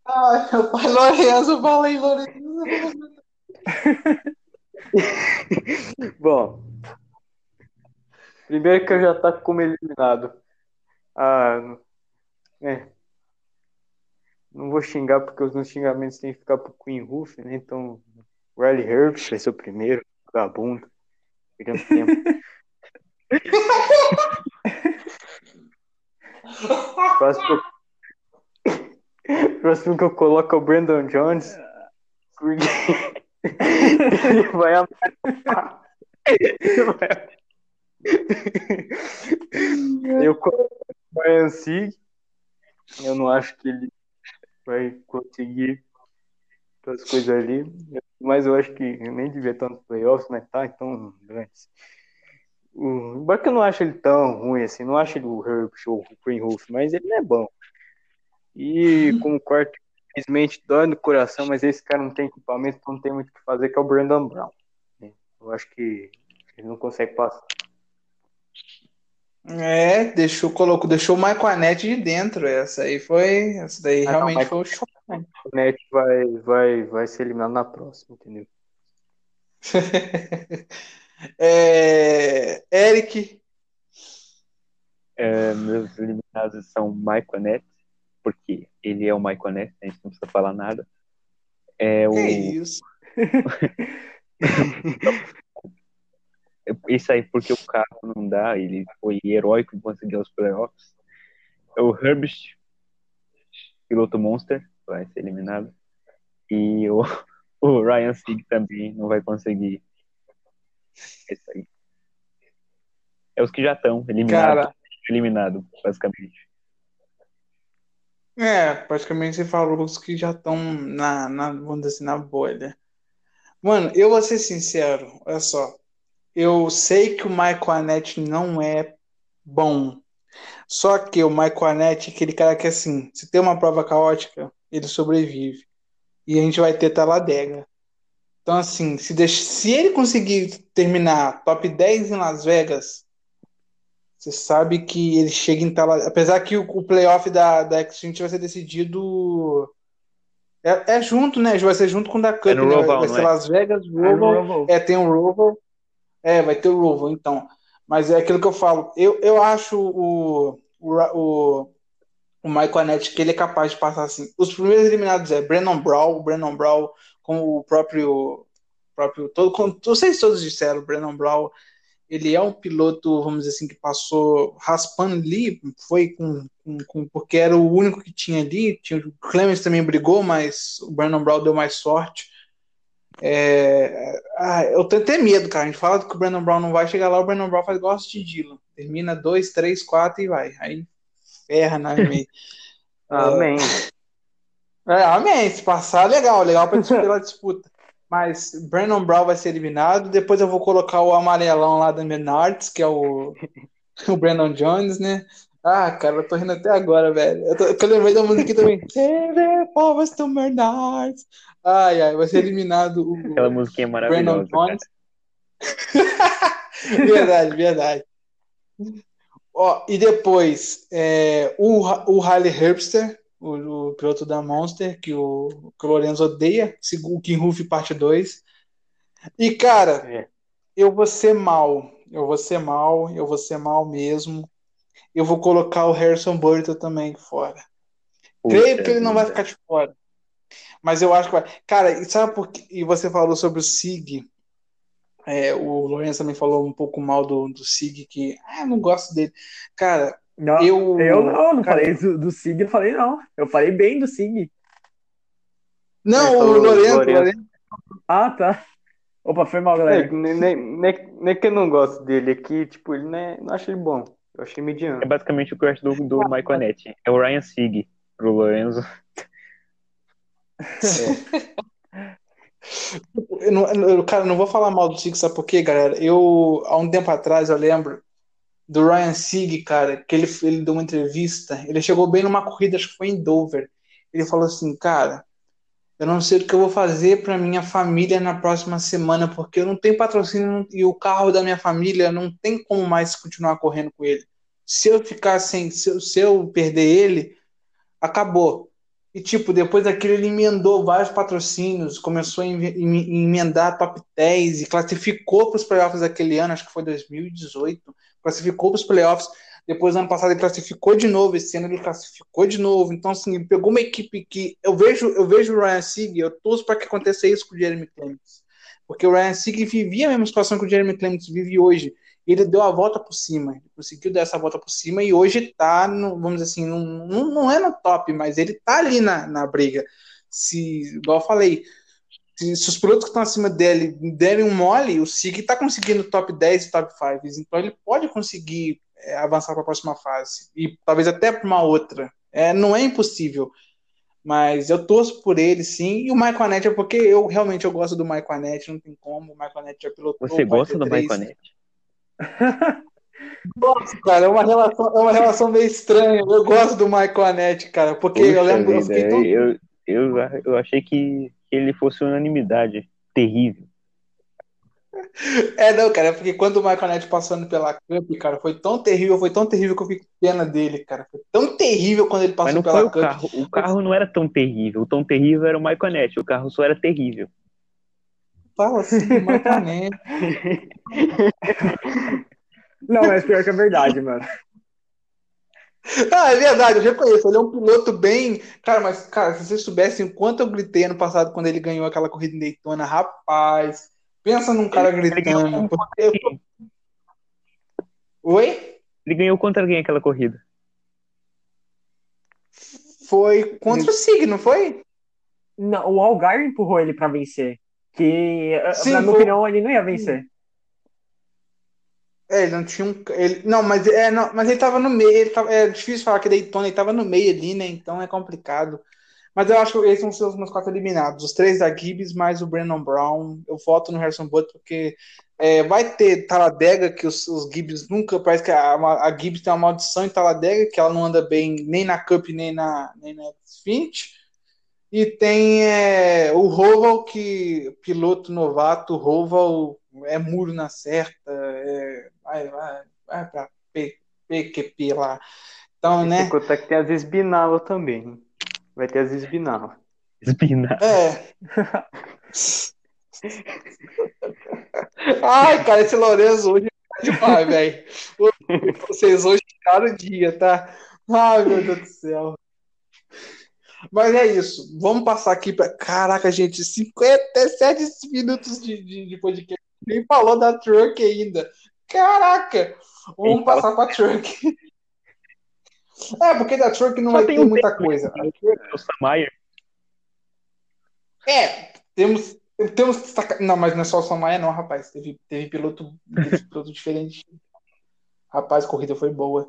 Ai, meu pai Lourenço, falei Lourenço. [LAUGHS] Bom, primeiro que eu já tá como eliminado. Ah, é. não vou xingar porque os meus xingamentos têm que ficar pro Queen Roof, né? Então, Riley Herbst vai ser o primeiro, vagabundo. Pegando tempo. [LAUGHS] Próximo, próximo que eu coloco é o Brandon Jones. Porque [LAUGHS] ele vai amassar. Ele [LAUGHS] vai- [LAUGHS] Eu coloco o Ryan Sieg. Eu não acho que ele vai conseguir as coisas ali. Mas eu acho que eu nem devia estar nos playoffs, mas tá, então, grandes. O embora eu não acho ele tão ruim assim, não acho ele o Herbst ou o Greenhoff, mas ele não é bom. E como quarto, infelizmente, dói no coração, mas esse cara não tem equipamento, então não tem muito o que fazer, que é o Brandon Brown. né? Eu acho que ele não consegue passar. É, deixou, colocou, deixou o Michael Anete de dentro. Essa aí foi. Essa daí Ah, não, realmente mas- foi o show. O Net vai, vai, vai ser eliminado na próxima, entendeu? [LAUGHS] É, Eric, É, meus eliminados são Michael Nett, porque ele é o Michael Nett, a gente não precisa falar nada. É o, que isso? [LAUGHS] [LAUGHS] Isso aí porque o carro não dá, ele foi heróico em conseguir os playoffs. É o Herbst, piloto monster, vai ser eliminado. E o, [LAUGHS] o Ryan Sieg também não vai conseguir. É isso aí. É os que já estão eliminados, Cara, eliminado, basicamente. é, praticamente você falou os que já estão na, na, vamos dizer assim, na bolha. Mano, eu vou ser sincero, olha só. Eu sei que o Michael Anete não é bom. Só que o Michael Anete é aquele cara que, assim, se tem uma prova caótica, ele sobrevive. E a gente vai ter Taladega. Então, assim, se, deixa, se ele conseguir terminar top 10 em Las Vegas, você sabe que ele chega em Taladega. Apesar que o, o playoff da, da Xfinity vai ser decidido. É, é junto, né? Vai ser junto com o da Cup, no né? Roval, vai ser é? Las Vegas, É Roval. Roval. É, tem um Roval. É, vai ter o Roval, então. Mas é aquilo que eu falo. Eu, eu acho o, o, o, Michael Anete que ele é capaz de passar assim. Os primeiros eliminados é Brandon Brown, Brandon Brown, como o próprio. próprio todo, como vocês todos disseram, Brandon Brown, ele é um piloto, vamos dizer assim, que passou raspando ali, foi com, com, com- porque era o único que tinha ali. Tinha, o Clemens também brigou, mas o Brandon Brown deu mais sorte. É, ah, eu tenho até medo, cara. A gente fala que o Brandon Brown não vai chegar lá, o Brandon Brown faz igual o de Dillon. Termina dois, três, quatro e vai. Aí ferra na meio. [LAUGHS] Amém. É, amém. Se passar, legal, legal pra disputar pela disputa. Mas Brandon Brown vai ser eliminado. Depois eu vou colocar o amarelão lá da Menards, que é o, [LAUGHS] o Brandon Jones, né? Ah, cara, eu tô rindo até agora, velho. Eu, tô, eu lembrei da música aqui também. [LAUGHS] To Menards. Ai, ai, vai ser eliminado o, Aquela musiquinha maravilhosa. [LAUGHS] verdade, verdade. Ó, e depois, é, o, o Riley Herbster, o, o piloto da Monster, que o, que o Lorenzo odeia, o Kim Ruff parte 2. E, cara, É. eu vou ser mal. Eu vou ser mal, eu vou ser mal mesmo. Eu vou colocar o Harrison Burton também fora. Creio Puta que ele não vai ficar de fora. Mas eu acho que vai. Cara, e sabe por quê? E você falou sobre o Sig. É, o Lourenço também falou um pouco mal do, do Sig, que ah, eu não gosto dele. Cara, Não, eu. eu não, não cara, falei do, do Sig, eu falei não. Eu falei bem do Sig. Não, o Lourenço. Lourenço. Lourenço- Ah, tá. Opa, foi mal, É, galera. nem, nem, nem, nem que eu não gosto dele aqui, tipo, ele não, é, não acho ele bom. Eu achei mediano. É basicamente o que eu acho do, do Michael Anett. É o Ryan Sieg pro Lorenzo. Eu não, cara, não vou falar mal do Sig, sabe por quê, galera? Eu, há um tempo atrás, eu lembro do Ryan Sig, cara, que ele, ele deu uma entrevista. Ele chegou bem numa corrida, acho que foi em Dover. Ele falou assim, cara, eu não sei o que eu vou fazer para minha família na próxima semana, porque eu não tenho patrocínio e o carro da minha família não tem como mais continuar correndo com ele. Se eu ficar sem, se se eu perder ele, acabou. E, tipo, depois daquilo ele emendou vários patrocínios, começou a emendar top 10 e classificou para os playoffs daquele ano, acho que foi 2018, classificou para os playoffs. Depois, ano passado, ele classificou de novo. Esse ano, ele classificou de novo. Então, assim, ele pegou uma equipe que. Eu vejo, eu vejo o Ryan Sieg, eu torço para que aconteça isso com o Jeremy Clements. Porque o Ryan Sieg vivia a mesma situação que o Jeremy Clements vive hoje. Ele deu a volta por cima. Ele conseguiu dar essa volta por cima e hoje está, vamos dizer assim, não, não é no top, mas ele está ali na, na briga. Se, igual eu falei, se, se os pilotos que estão acima dele derem um mole, o Sig está conseguindo top 10 e top 5. Então ele pode conseguir é, avançar para a próxima fase. E talvez até para uma outra. É, não é impossível. Mas eu torço por ele, sim. E o Michael Anett é porque eu realmente eu gosto do Michael Anett, não tem como. O Michael Anett já pilotou. Você gosta do Michael Anett? Nossa, cara, é uma, relação, é uma relação meio estranha. Eu gosto do Michael Anett, cara, porque Puxa eu lembro. Vida, eu, tão... eu, eu, eu achei que ele fosse unanimidade. Terrível. É, não, cara, é porque quando o Michael Knight passando pela Cup, cara, foi tão terrível, foi tão terrível que eu fiquei pena dele, cara. Foi tão terrível quando ele passou Mas não pela foi o Cup. Carro. O carro não era tão terrível. O tão terrível era o Michael Knight, o carro só era terrível. Fala assim, [LAUGHS] Knight. não, mas pior que é verdade, mano. Ah, é verdade, eu reconheço. Ele é um piloto bem. Cara, mas, cara, se vocês soubessem o quanto eu gritei ano passado quando ele ganhou aquela corrida em Daytona, rapaz. Pensa num cara ele, gritando. Ele porque... Oi? Ele ganhou contra quem aquela corrida? Foi contra o Sig, não foi? Não, o Algar empurrou ele para vencer. Que, Sim, na minha foi... opinião, ele não ia vencer. É, ele não tinha um. Ele, não, mas, é, não, mas ele tava no meio. Ele tava, é difícil falar que Daytona ele tava no meio ali, né? Então é complicado. Mas eu acho que esses são os meus quatro eliminados. Os três da Gibbs, mais o Brandon Brown. Eu voto no Harrison Butler porque é, vai ter Taladega, que os, os Gibbs nunca. Parece que a, a Gibbs tem uma maldição em Taladega, que ela não anda bem nem na Cup, nem na, nem na Xfinity. E tem é, o Roval, que piloto novato, Roval é muro na certa, é, vai, vai, vai pra PQP lá. Então, né? Tem que tem as esbinalas também. Vai ter as esbinalas. Espinalas. É. [LAUGHS] Ai, cara, esse Lourenço hoje é demais, velho. Vocês hoje tiraram o dia, tá? Ai, meu Deus do céu. Mas é isso. Vamos passar aqui para. Caraca, gente, 57 minutos de, de, de podcast. Nem falou da truck ainda. Caraca! Vamos passar para a truck. É, porque da truck não Só vai ter um muita coisa. O Samayer. É, temos. Temos Não, mas não é só o Samayer, não, rapaz. Teve, teve, piloto, teve piloto diferente. Rapaz, a corrida foi boa.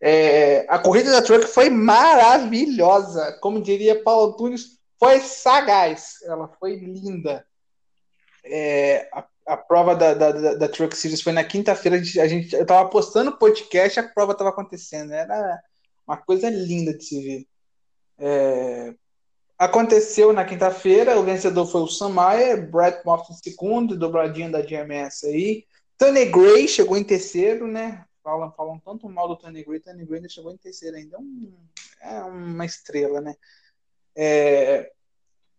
É, a corrida da Truck foi maravilhosa. Como diria Paulo Tunes, foi sagaz. Ela foi linda. É, a, a, prova da, da, da, Truck Series foi na quinta-feira. A gente, a gente, eu tava postando podcast a prova tava acontecendo. Era uma coisa linda de se ver. É, aconteceu na quinta-feira. O vencedor foi o Sam Mayer, Brett Moffitt em segundo, dobradinha da GMS aí. Tony Gray chegou em terceiro, né? Falam, falam tanto mal do Tony Gray, Tony ainda chegou em terceiro ainda. É, um, é uma estrela, né? É,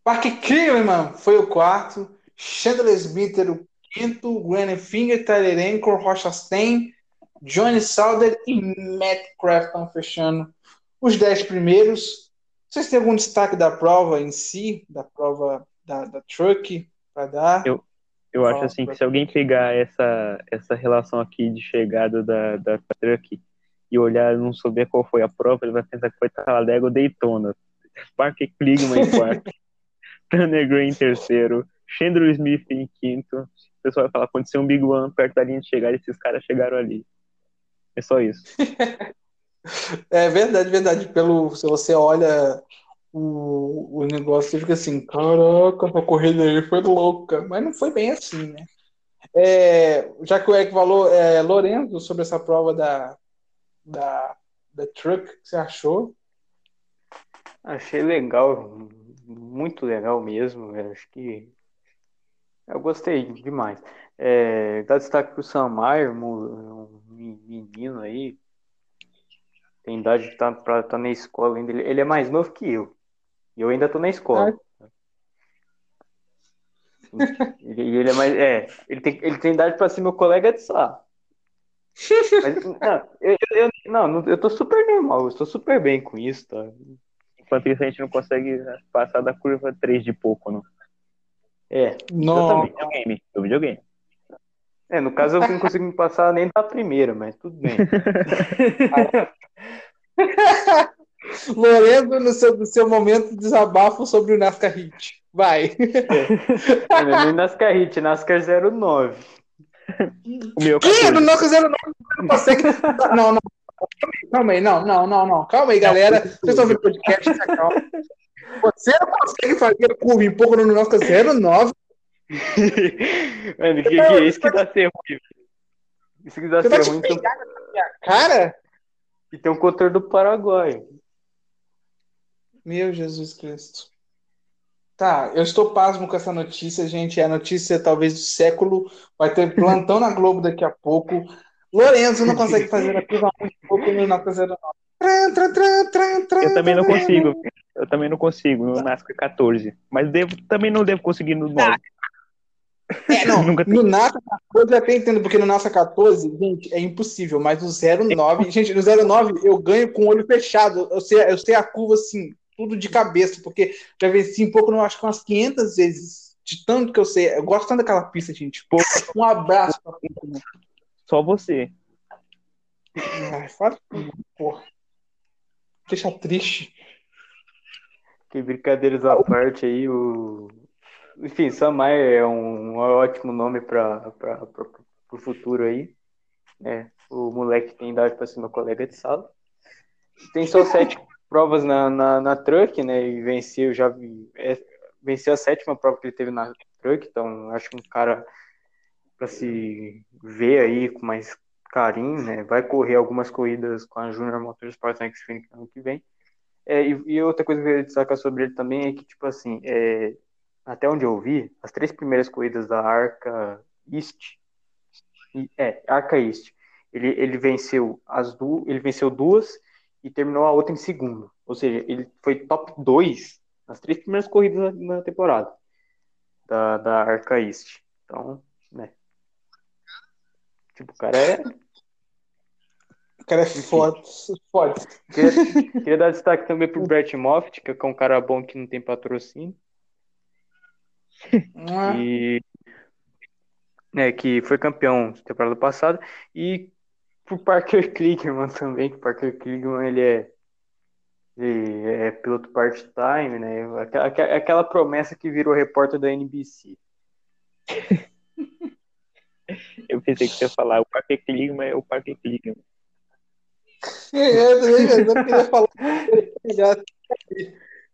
Park Kierman foi o quarto, Chandler Smith o quinto, Granny Finger, Tyler Anchor, Rocha Stein, Johnny Sauder e Matt Crafton fechando os dez primeiros. Vocês têm algum destaque da prova em si, da prova da, da Truck para dar? Eu, eu acho assim que se alguém pegar essa, essa relação aqui de chegada da, da truck e olhar não souber qual foi a prova, ele vai pensar que foi Talladega ou Daytona. Park Kligman [LAUGHS] em quarto, Tanner Gray em terceiro, Chandler Smith em quinto. O pessoal vai falar, aconteceu um Big One perto da linha de chegar e esses caras chegaram ali. É só isso. [LAUGHS] é verdade, verdade. Pelo, se você olha o, o negócio, você fica assim, caraca, a corrida aí foi louca. Mas não foi bem assim, né? É, já que o Eric falou, é, Lorenzo, sobre essa prova da, da, da Truck, o que você achou? Achei legal, muito legal mesmo. Acho que eu gostei demais. É, dá destaque para o Sam Mayer, um menino aí, tem idade de estar tá, tá na escola ainda. Ele, ele é mais novo que eu. E eu ainda tô na escola. Ah. E ele é mais. É, ele tem, ele tem idade para ser meu colega de sala. Mas, não, eu, eu, não, eu tô super normal, eu estou super bem com isso, tá? Enquanto isso, a gente não consegue passar da curva 3 de pouco, não. É. Não. videogame, do videogame. É, no caso eu não consigo me passar nem da primeira, mas tudo bem. [LAUGHS] Lorenzo, no seu, no seu momento de desabafo sobre o NASCAR Hit. Vai. É, não é nem NASCAR Hit, NASCAR 09. O meu Ih, no 14. NASCAR 09 não consegue. Não, não. Calma aí, não, não, não, não. Calma aí, galera. Vocês estão ouvindo o podcast, se acalma. Você não consegue fazer curva em pouco no NASCAR 09. Mano, que, que isso que dá ser ruim. Isso que dá Você vai ser te ruim então, minha cara? que tem um controle do Paraguai. Meu Jesus Cristo. Tá, eu estou pasmo com essa notícia, gente. É a notícia talvez do século. Vai ter [LAUGHS] plantão na Globo daqui a pouco. Lorenzo não consegue fazer a curva muito pouco no NASCAR 09. Tran, tran, tran, tran, tran, Eu também não consigo. Eu também não consigo no NASCAR 14. Mas devo, também não devo conseguir no 9. É, não, [LAUGHS] Nunca no NASCAR 14 eu até entendo, porque no NASCAR 14, gente, é impossível, mas no 09, gente, no 09 eu ganho com o olho fechado, eu sei, eu sei a curva assim, tudo de cabeça, porque já venci um pouco, não acho que umas 500 vezes, de tanto que eu sei, eu gosto tanto daquela pista, gente, pô, um abraço pra Só você. Ai, fala, porra, deixa triste. Que brincadeiras à parte aí, o. Enfim, Sam Mayer é um, ótimo nome para o futuro aí. né? o moleque tem idade para ser meu colega de sala. Tem só sete provas na, na, na truck, né? E venceu, já é, venceu a sétima prova que ele teve na truck, então acho que um cara para se ver aí com mais carinho, né? Vai correr algumas corridas com a Junior Motorsport na Xfinity ano que vem. É, e, e outra coisa que eu queria destacar sobre ele também é que, tipo assim, é, até onde eu vi, as três primeiras corridas da Arca East, é, Arca East, ele, ele venceu as duas, ele venceu duas e terminou a outra em segundo. Ou seja, ele foi top 2 nas três primeiras corridas na, na temporada da, da Arca East. Então, né. Tipo, o cara é. O cara é foda, foda. Queria, [LAUGHS] queria dar destaque também pro Brett Moffitt, que é um cara bom que não tem patrocínio. Ah, e né, que foi campeão na temporada passada e pro Parker Kligerman também, que o Parker Kligerman ele é ele é piloto part-time, né? Aquela, aquela- promessa que virou repórter da NBC. Eu pensei que você ia falar o Parque Kligerman é o Parque Kligerman. Eu também, eu não queria falar.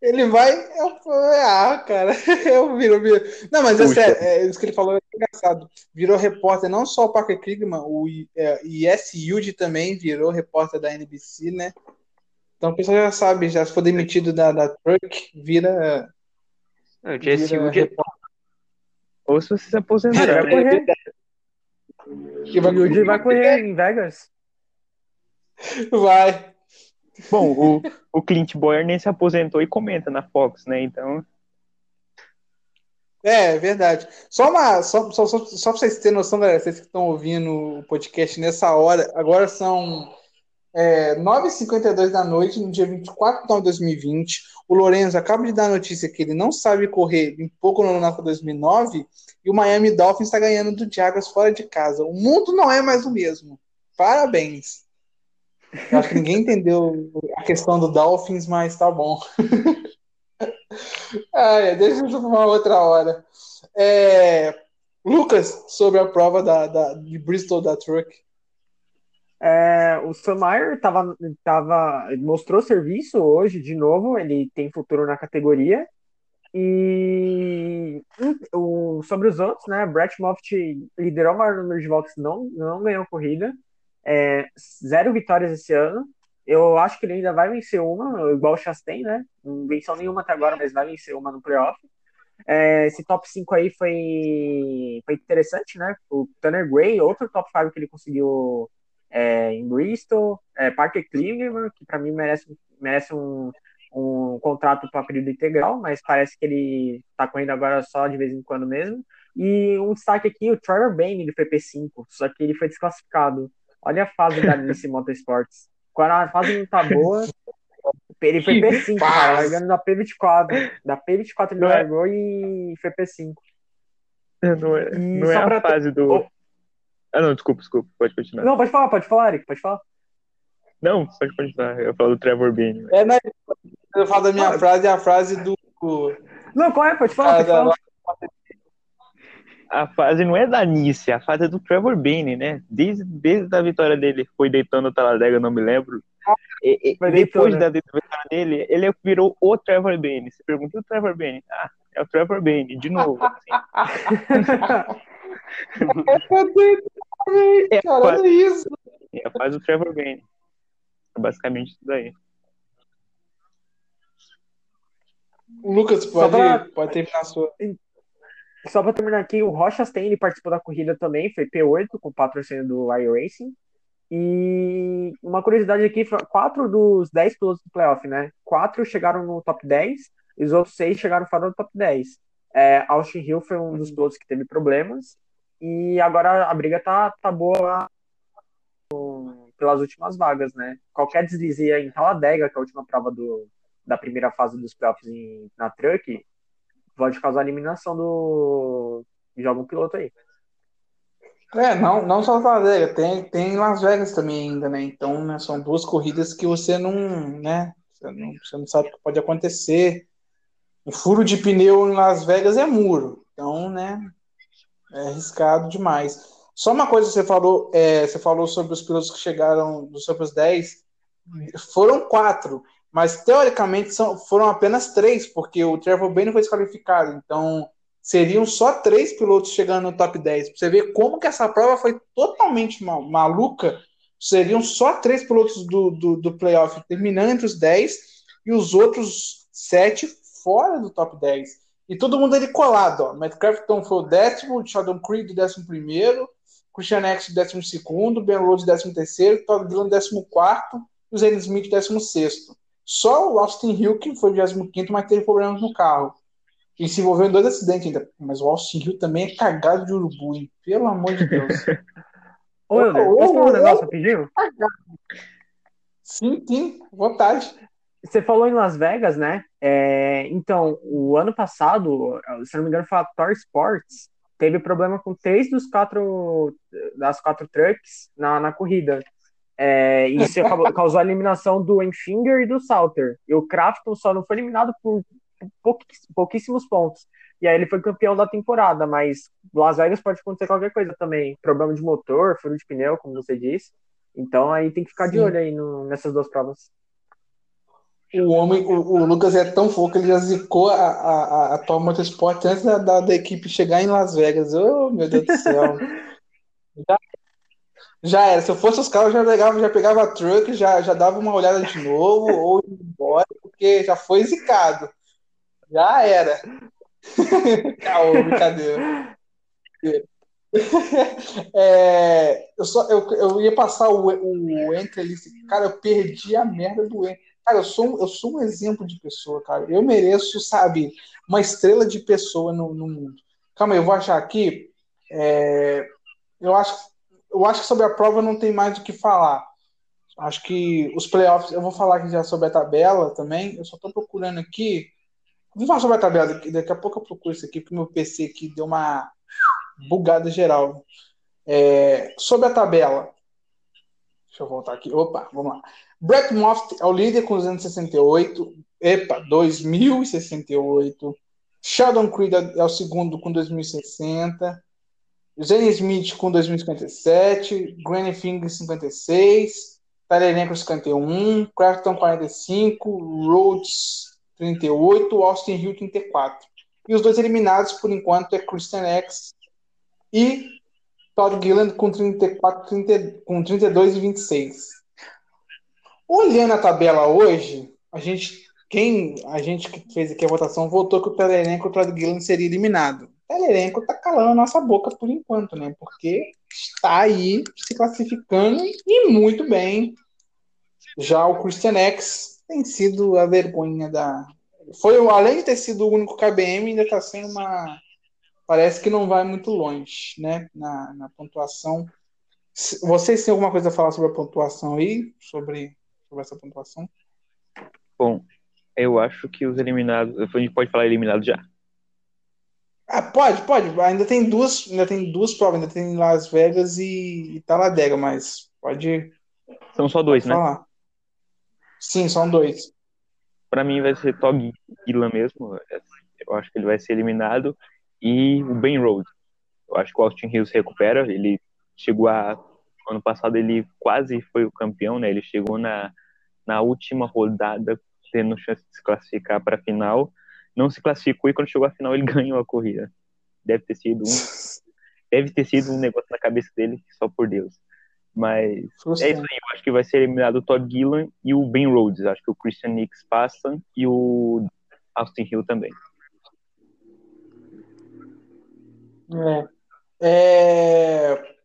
Ele vai. Eu, ah, cara, [LAUGHS] eu viro, viro. Não, mas é Puxa. sério, é, isso que ele falou é engraçado. Virou repórter, não só o Parker Krigman, o é, Yes Yuji também virou repórter da NBC, né? Então o pessoal já sabe, já se for demitido da, da Truck, vira. Não, o Jesse Wood é-. Ou se você se aposentar. Ele vai correr. que vai- O Yuji vai correr em Vegas. Vai. Bom, o, o Clint Boyer nem se aposentou e comenta na Fox, né? Então, É, é verdade. Só uma, só, só, só, só pra vocês terem noção, galera, vocês que estão ouvindo o podcast nessa hora, agora são é, 9h52 da noite, no dia 24 de nove de 2020. O Lorenzo acaba de dar a notícia que ele não sabe correr em pouco no NASCAR 2009 e o Miami Dolphins está ganhando do Jaguars fora de casa. O mundo não é mais o mesmo. Parabéns. Eu acho que ninguém entendeu a questão do Dolphins, mas tá bom. [LAUGHS] Ai, deixa para uma outra hora. É, Lucas, sobre a prova da, da- de Bristol da Truck. É, o Sam Mayer tava, tava, mostrou serviço hoje de novo, ele tem futuro na categoria. E o, sobre os outros, né? Brett Moffitt liderou o maior número de voltas, não, não ganhou corrida. É, zero vitórias esse ano. Eu acho que ele ainda vai vencer uma, igual o Chastain, né? Não venceu nenhuma até agora, mas vai vencer uma no playoff. É, esse top 5 aí foi, foi interessante, né? O Tanner Gray, outro top 5 que ele conseguiu é, em Bristol, é, Parker Cleveland, que para mim merece, merece um, um contrato para período integral, mas parece que ele está correndo agora só de vez em quando mesmo. E um destaque aqui, o Trevor Bayne, ele foi P5, só que ele foi desclassificado Olha a fase da Nice Motorsports. Quando a fase não tá boa, ele foi P5, cara, largando da P24. Da P24 ele Não é- largou e foi P5. Não é, E não é só a pra- fase do. Oh. Ah, não, desculpa, desculpa. Pode continuar. Não, pode falar, pode falar, Eric, pode falar. Não, pode continuar. Eu falo do Trevor Bane. É, né? Eu falo da minha frase, é a frase do. Não, qual é? Pode falar, cara pode da- falar. A fase não é da Nice, a fase é do Trevor Bane, né? Desde, desde a vitória dele, foi deitando o Taladega, não me lembro. E- e- depois deitando. da vitória dele, ele virou o Trevor Bane. Você pergunta o Trevor Bane? Ah, é o Trevor Bane, de novo. [LAUGHS] É a Cara, fase, olha isso. é a fase do Trevor Bane. É basicamente isso daí. O Lucas pode, pra- pode terminar a sua. Só pra terminar aqui, o Rocha Stein ele participou da corrida também, foi P8 com patrocínio do iRacing. E uma curiosidade aqui, quatro dos 10 pilotos do playoff, né? Quatro chegaram no top 10 e os outros seis chegaram fora do top 10. É, Austin Hill foi um dos pilotos que teve problemas e agora a briga tá, tá boa lá pelas últimas vagas, né? Qualquer deslize em Talladega, que é a última prova do, da primeira fase dos playoffs em- na Truck, pode causar eliminação do algum piloto aí. É, não, não só Talladega, tem, tem Las Vegas também ainda, né? Então, né, são duas corridas que você não, né? Você não, você não sabe o que pode acontecer. O furo de pneu em Las Vegas é muro, então, né? É arriscado demais. Só uma coisa que você falou, é, você falou sobre os pilotos que chegaram dos sobre os 10, foram quatro, mas teoricamente são, foram apenas três, porque o Trevor Bane foi desqualificado, então seriam só três pilotos chegando no top 10. Pra você ver como que essa prova foi totalmente ma- maluca. Seriam só três pilotos do, do, do playoff terminando entre os 10 e os outros sete fora do top 10. E todo mundo ali colado. Ó. Matt Crafton foi o décimo, Sheldon Creed o décimo primeiro, Christian X o décimo segundo, Ben Rhodes décimo terceiro, Todd Dillon décimo quarto e o Zane Smith décimo sexto. Só o Austin Hill que foi o 25 mas teve problemas no carro. E se envolveu em dois acidentes ainda. Mas o Austin Hill também é cagado de urubu, hein? Pelo amor de Deus. [LAUGHS] Ô, Helder, Ô, posso falar ô, um negócio rapidinho? sim, sim, vontade. Você falou em Las Vegas, né? É, então, o ano passado, se não me engano, foi a Tor Sports, teve problema com três dos quatro das quatro trucks na, na corrida. É, e isso acabou- [LAUGHS] causou a eliminação do Enfinger e do Salter. E o Crafton só não foi eliminado por pouquís- pouquíssimos pontos. E aí ele foi campeão da temporada, mas Las Vegas pode acontecer qualquer coisa também. Problema de motor, furo de pneu, como você disse. Então aí tem que ficar de Sim. olho aí no- nessas duas provas. O homem, o, o Lucas é tão fofo que ele já zicou a, a, a, a Tom Motorsport antes da, da, da equipe chegar em Las Vegas. Oh, meu Deus do céu. já, [LAUGHS] já era. Se eu fosse os caras, eu já pegava, já pegava a truck, já, já dava uma olhada de novo, [LAUGHS] ou ia embora, porque já foi zicado. Já era. [LAUGHS] Caô, brincadeira. É, eu, só, eu, eu ia passar o, o Enter ali, cara, eu perdi a merda do Enter. Cara, eu sou, um- eu sou um exemplo de pessoa, cara. Eu mereço, sabe, uma estrela de pessoa no, no mundo. Calma aí, eu vou achar aqui. É, eu, acho, eu acho que sobre a prova não tem mais o que falar. Acho que os playoffs, eu vou falar aqui já sobre a tabela também. Eu só tô procurando aqui. Vamos falar sobre a tabela, daqui, daqui a pouco eu procuro isso aqui, porque meu PC aqui deu uma bugada geral. É, sobre a tabela. Deixa eu voltar aqui. Opa, vamos lá. Brett Moffitt é o líder com 268. Epa, 2068. Sheldon Creed é o segundo com 2060. Zane Smith com 2057. Granny Finger 56. Tyler Encro 51. Crafton 45. Rhodes 38. Austin Hill 34. E os dois eliminados, por enquanto, é Christian X e Todd Gilland com 34, 30, com 32 e 26. Olhando a tabela hoje, a gente, quem a gente que fez aqui a votação votou que o Telerenco e o Todd Gilland seria eliminado. O Telerenco tá calando a nossa boca por enquanto, né? Porque está aí se classificando e muito bem. Já o Christian X tem sido a vergonha da. Foi, além de ter sido o único KBM, ainda está sendo uma parece que não vai muito longe, né? Na, na pontuação. Vocês têm alguma coisa a falar sobre a pontuação aí? Sobre, sobre essa pontuação? Bom, eu acho que os eliminados. A gente pode falar eliminados já. Ah, pode, pode. Ainda tem duas, ainda tem duas provas, ainda tem Las Vegas e, e Talladega, mas pode São só dois, né? falar. Sim, são dois. Pra mim vai ser Tog Gillan mesmo. Eu acho que ele vai ser eliminado. E o Ben Rhodes. Eu acho que o Austin Hills se recupera. Ele chegou a. Ano passado ele quase foi o campeão, né? Ele chegou na, na última rodada, tendo chance de se classificar para a final. Não se classificou e quando chegou à final ele [LAUGHS] ganhou a corrida. Deve ter sido um, deve ter sido um negócio na cabeça dele, só por Deus. Mas é isso aí, eu acho que vai ser eliminado o Todd Gillan e o Ben Rhodes. Acho que o Christian Nix passa e o Austin Hill também. É. É...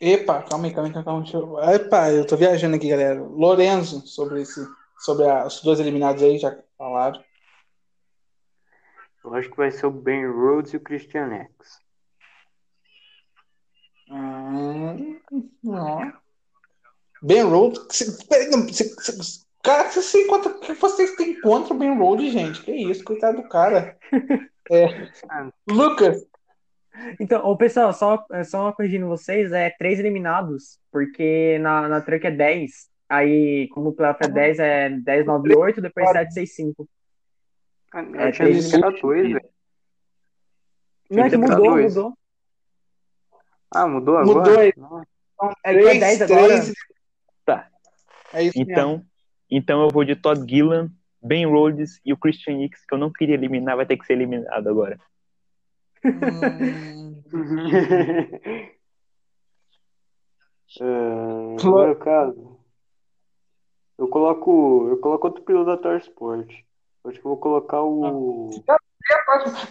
Epa, calma aí, calma aí, calma aí. Epa, eu tô viajando aqui, galera. Lorenzo, sobre esse, sobre a- os dois eliminados aí, já falaram. Eu acho que vai ser o Ben Rhodes e o Christian X. Hum, ó. Ben cê- peraí, não, cê- cê- Cara, você que vocês têm contra o Ben Road, gente? Que isso, coitado do cara. [LAUGHS] É. Lucas, Então, ô, pessoal, só, é, só corrigindo vocês, é três eliminados, porque na, na truck é 10. Aí, como o playoff é 10, é 10, 9, 8, depois 7, 6, 5. É, visto que era dois, velho. Não, é que mudou, dois. mudou. Ah, mudou agora? Mudou. É que é 10 agora. Tá. É isso mesmo. Então, então eu vou de Todd Gillan, Ben Rhodes e o Christian Nix, que eu não queria eliminar, vai ter que ser eliminado agora. Hum, [LAUGHS] Ah, no meu caso, eu coloco, eu coloco outro piloto da Tor Sport. Acho que eu vou colocar o.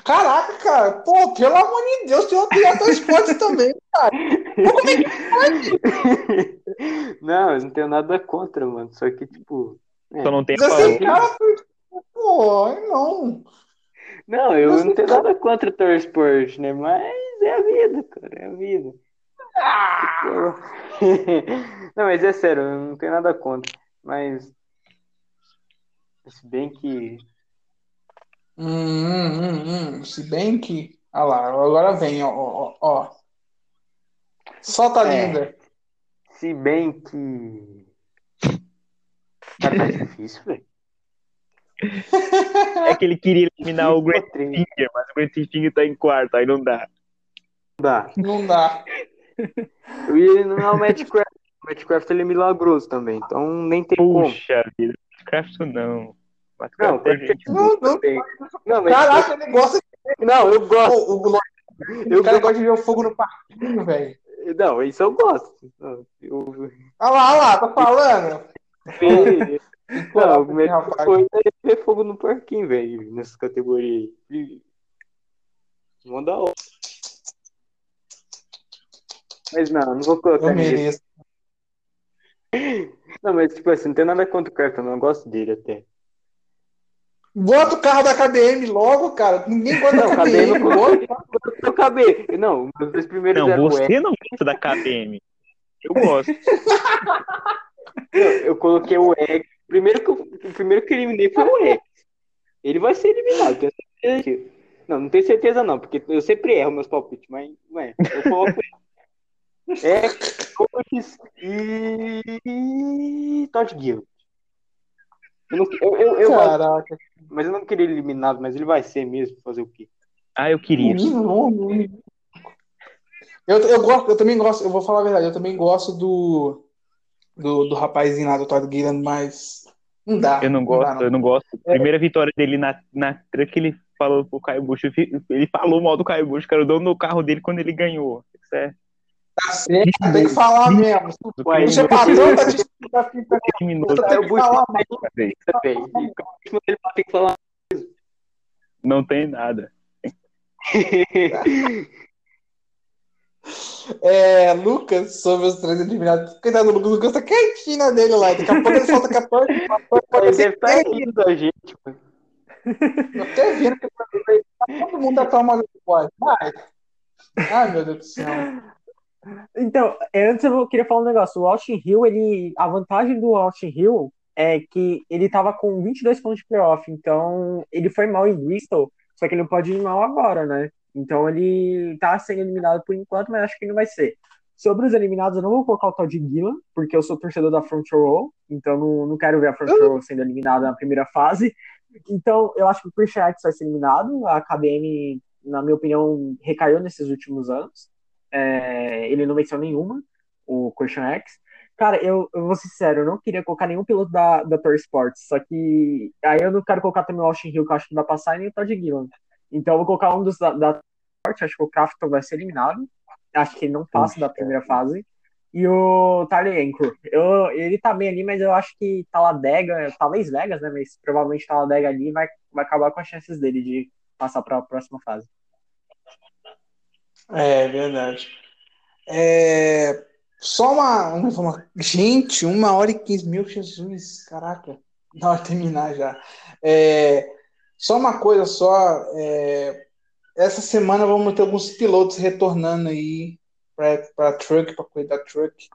Caraca, cara. Pô, pelo amor de Deus, tem outro diretor esporte também. [LAUGHS] não, eu não tenho nada contra, mano. Só que, tipo. é. Só não tem assim, cara, pô, não. Não, eu Mas não tenho então- nada contra o Tor Sport, né? Mas é a vida, cara, é a vida. Ah, [LAUGHS] Não, mas é sério, eu não tenho nada contra. Mas. Se bem que. hum, hum, hum, hum. Se bem que. Ah lá, agora vem, ó, ó, ó. Solta a É. linda. Se bem que. Cara, tá difícil, velho. [LAUGHS] É que ele queria eliminar o Encontrei. Finger, mas o Grant Finger tá em quarto, aí não dá. Dá. Não dá. Eu ia eliminar o Matt Craft. O Matt Craft ele é milagroso também, então nem tem como. Puxa vida, Craft não. Mas Não, é gente. Não, não. Também. Não, mas. Caraca, ele gosta de. Não, eu gosto. O, o, Eu o cara gosto. gosta de ver o fogo no parquinho, velho. Não, isso eu gosto. Eu... Olha lá, olha lá, tá falando? Não, o Esse melhor rapaz. coisa é ver fogo no parquinho, velho, nessa categoria aí. Manda hora. Mas não, não vou colocar Eu mereço. Não, mas tipo assim, não tem nada contra o Carton, eu gosto dele até. Bota o carro da KBM logo, cara. Ninguém gosta Não, da KBM KBM. não Bota. Acabei. Não, os dois primeiros Não, eram o você não gosta da KBM. Eu gosto. Eu, eu coloquei o X. Primeiro que eu, o primeiro que eu eliminei foi o X. Ele vai ser eliminado, tenho certeza disso. Não, não tenho certeza não, porque eu sempre erro meus palpites, mas ué, eu coloco X, Coaches e Todd Gill. Eu, não, eu, eu, eu Caraca. mas eu não queria ele eliminado, mas ele vai ser mesmo, fazer o quê? Ah, eu queria. Eu, eu gosto, eu também gosto, eu vou falar a verdade, eu também gosto do do, do rapazinho lá do Todd Gilliam, mas não dá. Eu não gosto, dá, eu não gosto. Primeira vitória dele na, na truck, ele falou pro Caio Bush, ele falou mal do Caio Bush, que era o dono do carro dele quando ele ganhou. Isso é Tá certo, tem que falar mesmo. Ué, Você tá tá te- tá te- criminoso. tem que falar. Ele tem que falar. Não tem nada. [LAUGHS] É, Lucas, sobre os três eliminados. Cuidado, o Lucas tá quietinho na dele lá. Daqui a pouco ele solta a. Pode [LAUGHS] Ele ser deve estar rindo da gente, mano. Eu até vendo que tá todo mundo da toma do pode. Vai. Ai, meu Deus do céu. Então, antes eu queria falar um negócio. O Austin Hill, ele, a vantagem do Austin Hill é que ele tava com 22 pontos de playoff, então ele foi mal em Bristol, só que ele não pode ir mal agora, né? Então ele tá sendo eliminado por enquanto, mas acho que não vai ser. Sobre os eliminados, eu não vou colocar o tal de Gillan, porque eu sou torcedor da Front Row, então não, não quero ver a Front Row sendo eliminada na primeira fase. Então, eu acho que o Christian X vai ser eliminado. A KBM, na minha opinião, recaiu nesses últimos anos. É, ele não venceu nenhuma, o Christian X. Cara, eu, eu vou ser sincero, eu não queria colocar nenhum piloto da, da Tour Sports, só que aí eu não quero colocar também o Austin Hill, que eu acho que não vai passar, e nem o Todd Gillan. Então eu vou colocar um dos da, da acho que o Crafton vai ser eliminado. Acho que ele não passa da primeira fase. E o Anchor. Eu, ele tá bem ali, mas eu acho que Taladega, talvez Vegas, né? Mas provavelmente Taladega ali vai, vai acabar com as chances dele de passar para a próxima fase. É verdade. É, só uma, uma, Gente, uma hora e quinze mil, Jesus, caraca. Na hora de terminar já. É, só uma coisa só. É, essa semana vamos ter alguns pilotos retornando aí para truck, para cuidar da truck.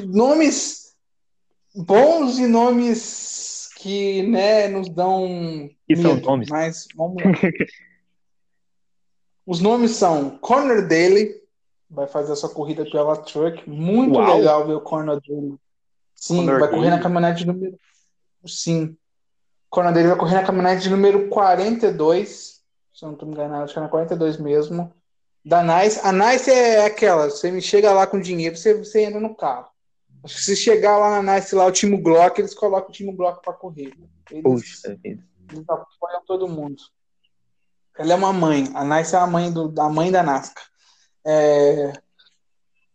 Nomes bons e nomes que né, nos dão. Que são nomes. Mas vamos lá. [LAUGHS] Os nomes são Conor Daly, vai fazer a sua corrida pela Truck. Muito Uau. legal ver o Conor Daly. Sim, vai Daly. correr na caminhonete número. Sim. Conor Daly vai correr na caminhonete número 42. Se eu não estou enganado, acho que é na 42 mesmo. Da Nice. A Nice é aquela, você me chega lá com dinheiro, você, você entra no carro. Acho que se chegar lá na Nice, lá o time Glock, eles colocam o time Glock para correr. Eles, Puxa, eles apoiam todo mundo. Ela é uma mãe. A Nice é a mãe, do, a mãe da Nascar. É...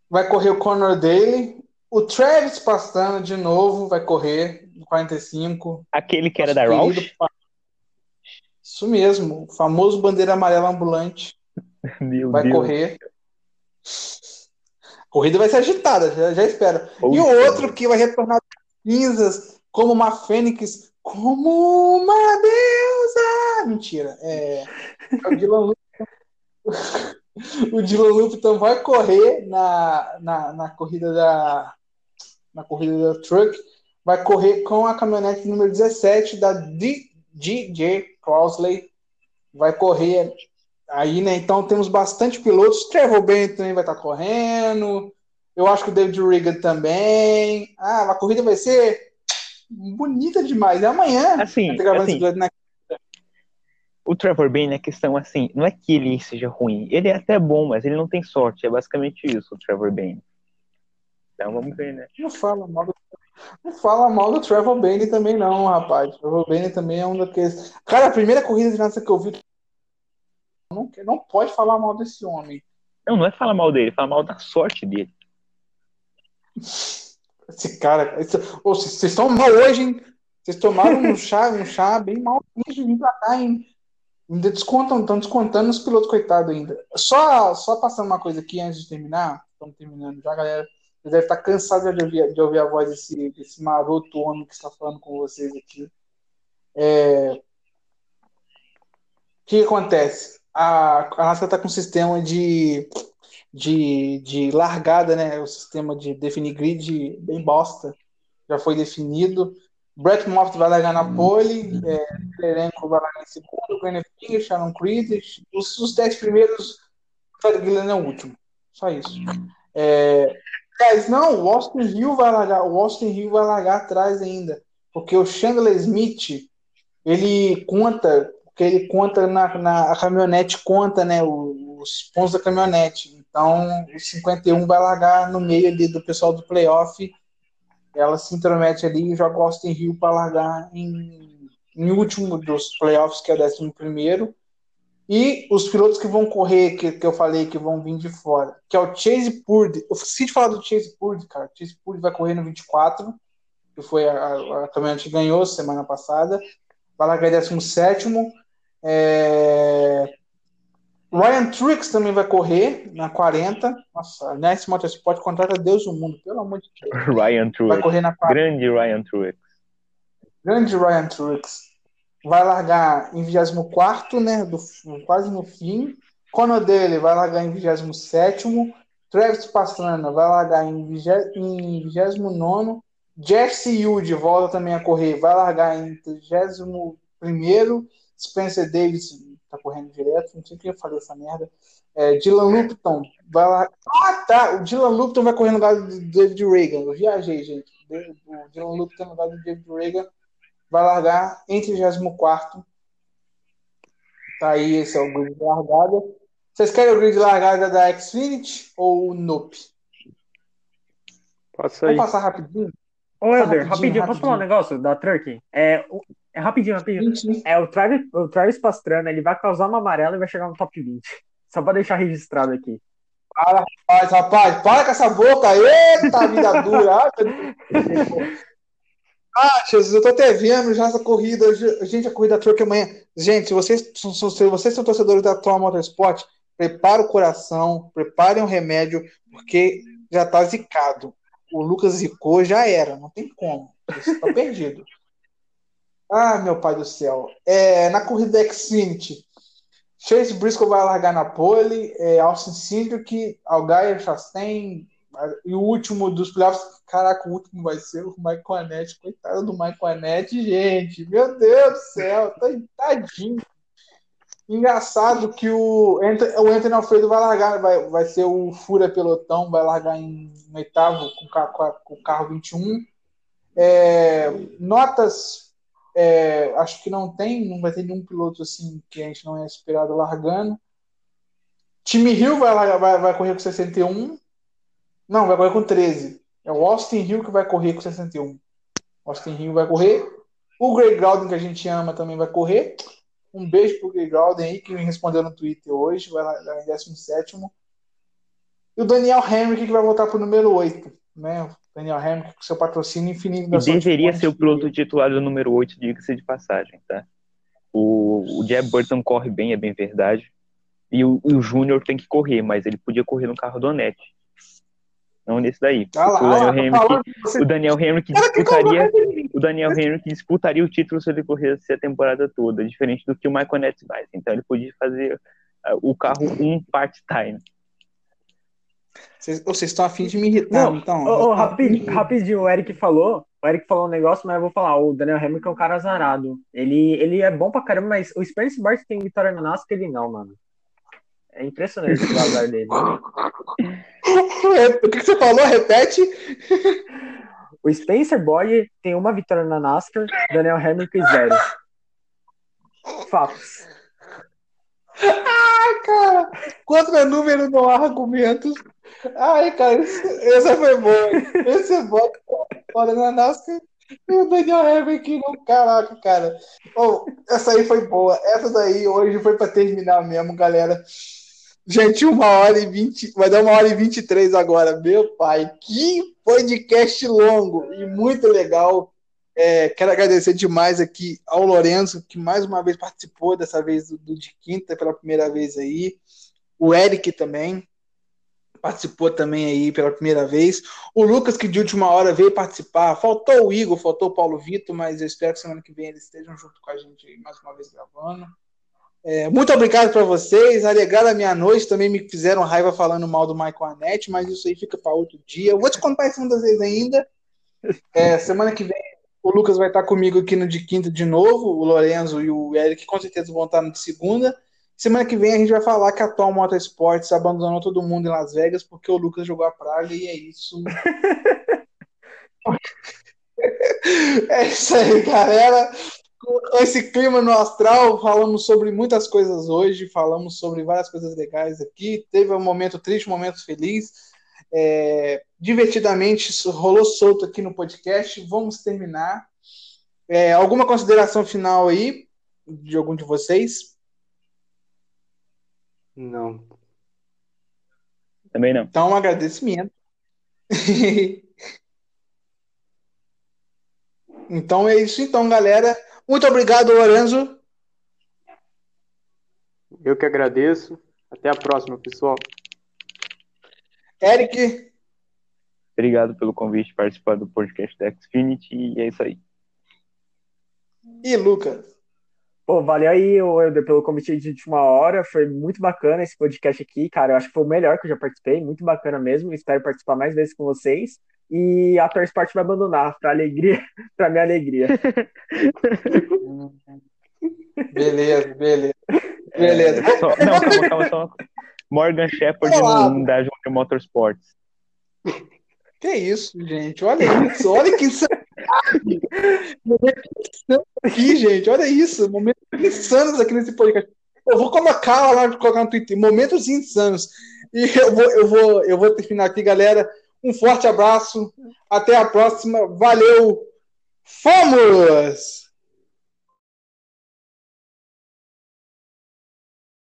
Vai correr o Conor Daly. O Travis Pastano, de novo, vai correr no 45. Aquele que era da Roush? Isso mesmo. O famoso bandeira amarela ambulante. [LAUGHS] Meu vai Deus. correr. A corrida vai ser agitada, já, já espero. E o outro que vai retornar cinzas, como uma fênix, como uma deusa. Mentira. É, o Dylan Lupton. [LAUGHS] o Dylan Lupton vai correr na, na, na corrida da na corrida da Truck. Vai correr com a caminhonete número 17 da DJ Crossley. Vai correr Aí, né, então temos bastante pilotos. Trevor Bennett também vai estar correndo. Eu acho que o David Regan também. Ah, a corrida vai ser bonita demais. É amanhã. Assim, assim o Trevor Bennett, a questão assim, não é que ele seja ruim. Ele é até bom, mas ele não tem sorte. É basicamente isso, o Trevor Bennett. Então vamos ver, né? Não fala mal do, não fala mal do Trevor Bennett também, não, rapaz. O Trevor Bennett também é um daqueles. Cara, a primeira corrida de nada que eu vi não, não pode falar mal desse homem. Não, não é falar mal dele, é falar mal da sorte dele. [LAUGHS] Esse cara. Esse, vocês estão mal hoje, hein? Vocês tomaram um [LAUGHS] chá, um chá bem mal de vir pra cá, hein? Ainda descontam, estão descontando os pilotos, coitado ainda. Só, só passando uma coisa aqui antes de terminar. Estamos terminando já, galera. Vocês devem estar cansados de ouvir, de ouvir a voz desse, desse maroto homem que está falando com vocês aqui. É... O que acontece? a, a NASCAR está com um sistema de, de, de largada, né? O sistema de definir grid bem bosta. Já foi definido. Brett Moffitt vai largar na pole, é, Terenko vai largar em segundo, Glenn Finger, Sharon Creed, os, os dez primeiros, Fred Gillen é o último. Só isso. É, mas não, o Austin Hill vai largar, o Austin Hill vai largar atrás ainda, porque o Chandler Smith, ele conta porque ele conta na, na a caminhonete conta, né, os pontos da caminhonete. Então, o 51 vai largar no meio ali do pessoal do playoff. Ela se intromete ali e joga o Austin Hill para largar em, em último dos playoffs, que é o 11 primeiro. E os pilotos que vão correr, que, que eu falei que vão vir de fora, que é o Chase Purdy. Eu esqueci de falar do Chase Purdy, cara. O Chase Purdy vai correr no 24, que foi a, a, a caminhonete ganhou semana passada. Vai largar em 17. É... Ryan Truex também vai correr na 40. Nossa, Ness Motorsport contrata Deus do mundo, pelo amor de Deus. [LAUGHS] Ryan Truex. Vai correr na 40. Grande Ryan Truex. Grande Ryan Truex. Vai largar em 24, né? Do, quase no fim. Conor dele vai largar em 27. Travis Pastrana vai largar em 29. Jesse Yu de volta também a correr, vai largar em 31. Spencer Davis tá correndo direto, não sei o que eu falei essa merda. É, Dylan Lupton vai lá. Ah, tá! O Dylan Lupton vai correr no lugar do David Reagan. Eu viajei, gente. O Dylan Lupton no lugar do David Reagan vai largar em 34. Tá aí, esse é o grid de largada. Vocês querem o grid de largada da Xfinity ou o Nope? Sair. Vamos passar rapidinho? Ô, Helder, rapidinho, rapidinho, posso falar um negócio da Turkey? É, é rapidinho, rapidinho. É, o Travis, o Travis Pastrana, ele vai causar uma amarela e vai chegar no top 20. Só pra deixar registrado aqui. Para, rapaz, rapaz, para com essa boca. Eita, vida [LAUGHS] dura. Ah, Jesus, eu tô até vendo já essa corrida. Gente, a corrida truck amanhã. Gente, se vocês, se vocês são torcedores da Atual Motorsport, prepare o coração, preparem o remédio, porque já tá zicado. O Lucas zicou, já era, não tem como. Você tá perdido. Ah, meu pai do céu. É, na corrida Xfinity, Chase Briscoe vai largar na pole, é, Austin Cindric, Algaia Chastain, e o último dos playoffs, caraca, o último vai ser o Michael Anete. Coitado do Michael Anete, gente. Meu Deus do céu, tadinho. Engraçado que o, o Anthony Alfredo vai largar, vai, vai ser o Fura Pelotão, vai largar em oitavo com, com o carro 21. É, notas, é, acho que não tem, não vai ter nenhum piloto assim que a gente não é esperado largando. Time Hill vai, vai, vai correr com 61. Não, vai correr com 13. É o Austin Hill que vai correr com 61. Austin Hill vai correr. O Greg Grouden, que a gente ama, também vai correr. Um beijo pro Greg Grouden aí, que me respondeu no Twitter hoje, vai lá em 17. E o Daniel Henrique, que vai voltar pro número 8. Né? O Daniel Henrique, com seu patrocínio infinito. E deveria ser o piloto titular do número 8, diga-se de passagem, tá? O, o Jeb Burton corre bem, é bem verdade. E o, o Júnior tem que correr, mas ele podia correr no carro do Onete não nesse daí. Ah lá, o, Daniel Henry o Daniel Henry que disputaria o Daniel Henry que disputaria o título se ele corresse a temporada toda, diferente do que o Michael Nets faz. Então ele podia fazer uh, o carro um part-time. Vocês estão afim de me irritar, não, então. Oh, rapidinho, rapidinho, o Eric falou. O Eric falou um negócio, mas eu vou falar. O Daniel Hamilton é um cara azarado. Ele, ele é bom pra caramba, mas o Spence Bart tem vitória na NASCAR, ele não, mano. É impressionante o azar dele. [LAUGHS] o que, você falou? Repete. [LAUGHS] O Spencer Boy tem uma vitória na NASCAR, Daniel Hamilton zero. Fatos. [LAUGHS] Ai, cara. Contra número não há argumentos. Ai, cara, essa foi boa. Esse é bom. Olha na NASCAR. O Daniel Hamilton não, caraca, cara. Oh, essa aí foi boa. Essa daí hoje foi para terminar mesmo, galera. Gente, uma hora e vinte. Vai dar uma hora e vinte e três agora. Meu pai, que podcast longo e muito legal. É, quero agradecer demais aqui ao Lourenço, que mais uma vez participou, dessa vez do, do de quinta, pela primeira vez aí. O Eric também participou também aí pela primeira vez. O Lucas, que de última hora veio participar. Faltou o Igor, faltou o Paulo Vitor, mas eu espero que semana que vem eles estejam junto com a gente mais uma vez gravando. É, muito obrigado para vocês. Alegaram a minha noite, também me fizeram raiva falando mal do Michael Anete, mas isso aí fica para outro dia. Eu vou te contar isso muitas vezes ainda. É, semana que vem o Lucas vai estar comigo aqui no de quinta de novo, o Lorenzo e o Eric com certeza vão estar no de segunda. Semana que vem a gente vai falar que a Tom Motorsports abandonou todo mundo em Las Vegas porque o Lucas jogou a praga e é isso. [LAUGHS] é isso aí, galera com esse clima no astral, falamos sobre muitas coisas hoje, falamos sobre várias coisas legais aqui. Teve um momento triste, um momento feliz. É, divertidamente rolou solto aqui no podcast. Vamos terminar. É, alguma consideração final aí de algum de vocês? Não. Também não. Então, um agradecimento. [LAUGHS] então é isso, então, galera. Muito obrigado, Lorenzo. Eu que agradeço. Até a próxima, pessoal. Eric. Obrigado pelo convite participar do podcast da Xfinity e é isso aí. E Lucas. Pô, valeu aí, Helder, pelo convite de última hora. Foi muito bacana esse podcast aqui, cara. Eu acho que foi o melhor que eu já participei. Muito bacana mesmo. Espero participar mais vezes com vocês. E a Tor Sport vai abandonar, para alegria, [LAUGHS] para minha alegria. beleza, [LAUGHS] beleza. Beleza. É, só, não, calma, calma, só. Morgan Shepard não dá Júnior Motorsports. Que isso, gente? Olha isso, olha que. Aqui, gente, olha isso. Momentos insanos aqui nesse podcast. Eu vou colocar lá, colocar no Twitter, momentos insanos. E eu vou, eu vou, eu vou terminar aqui, galera. Um forte abraço. Até a próxima. Valeu. Fomos!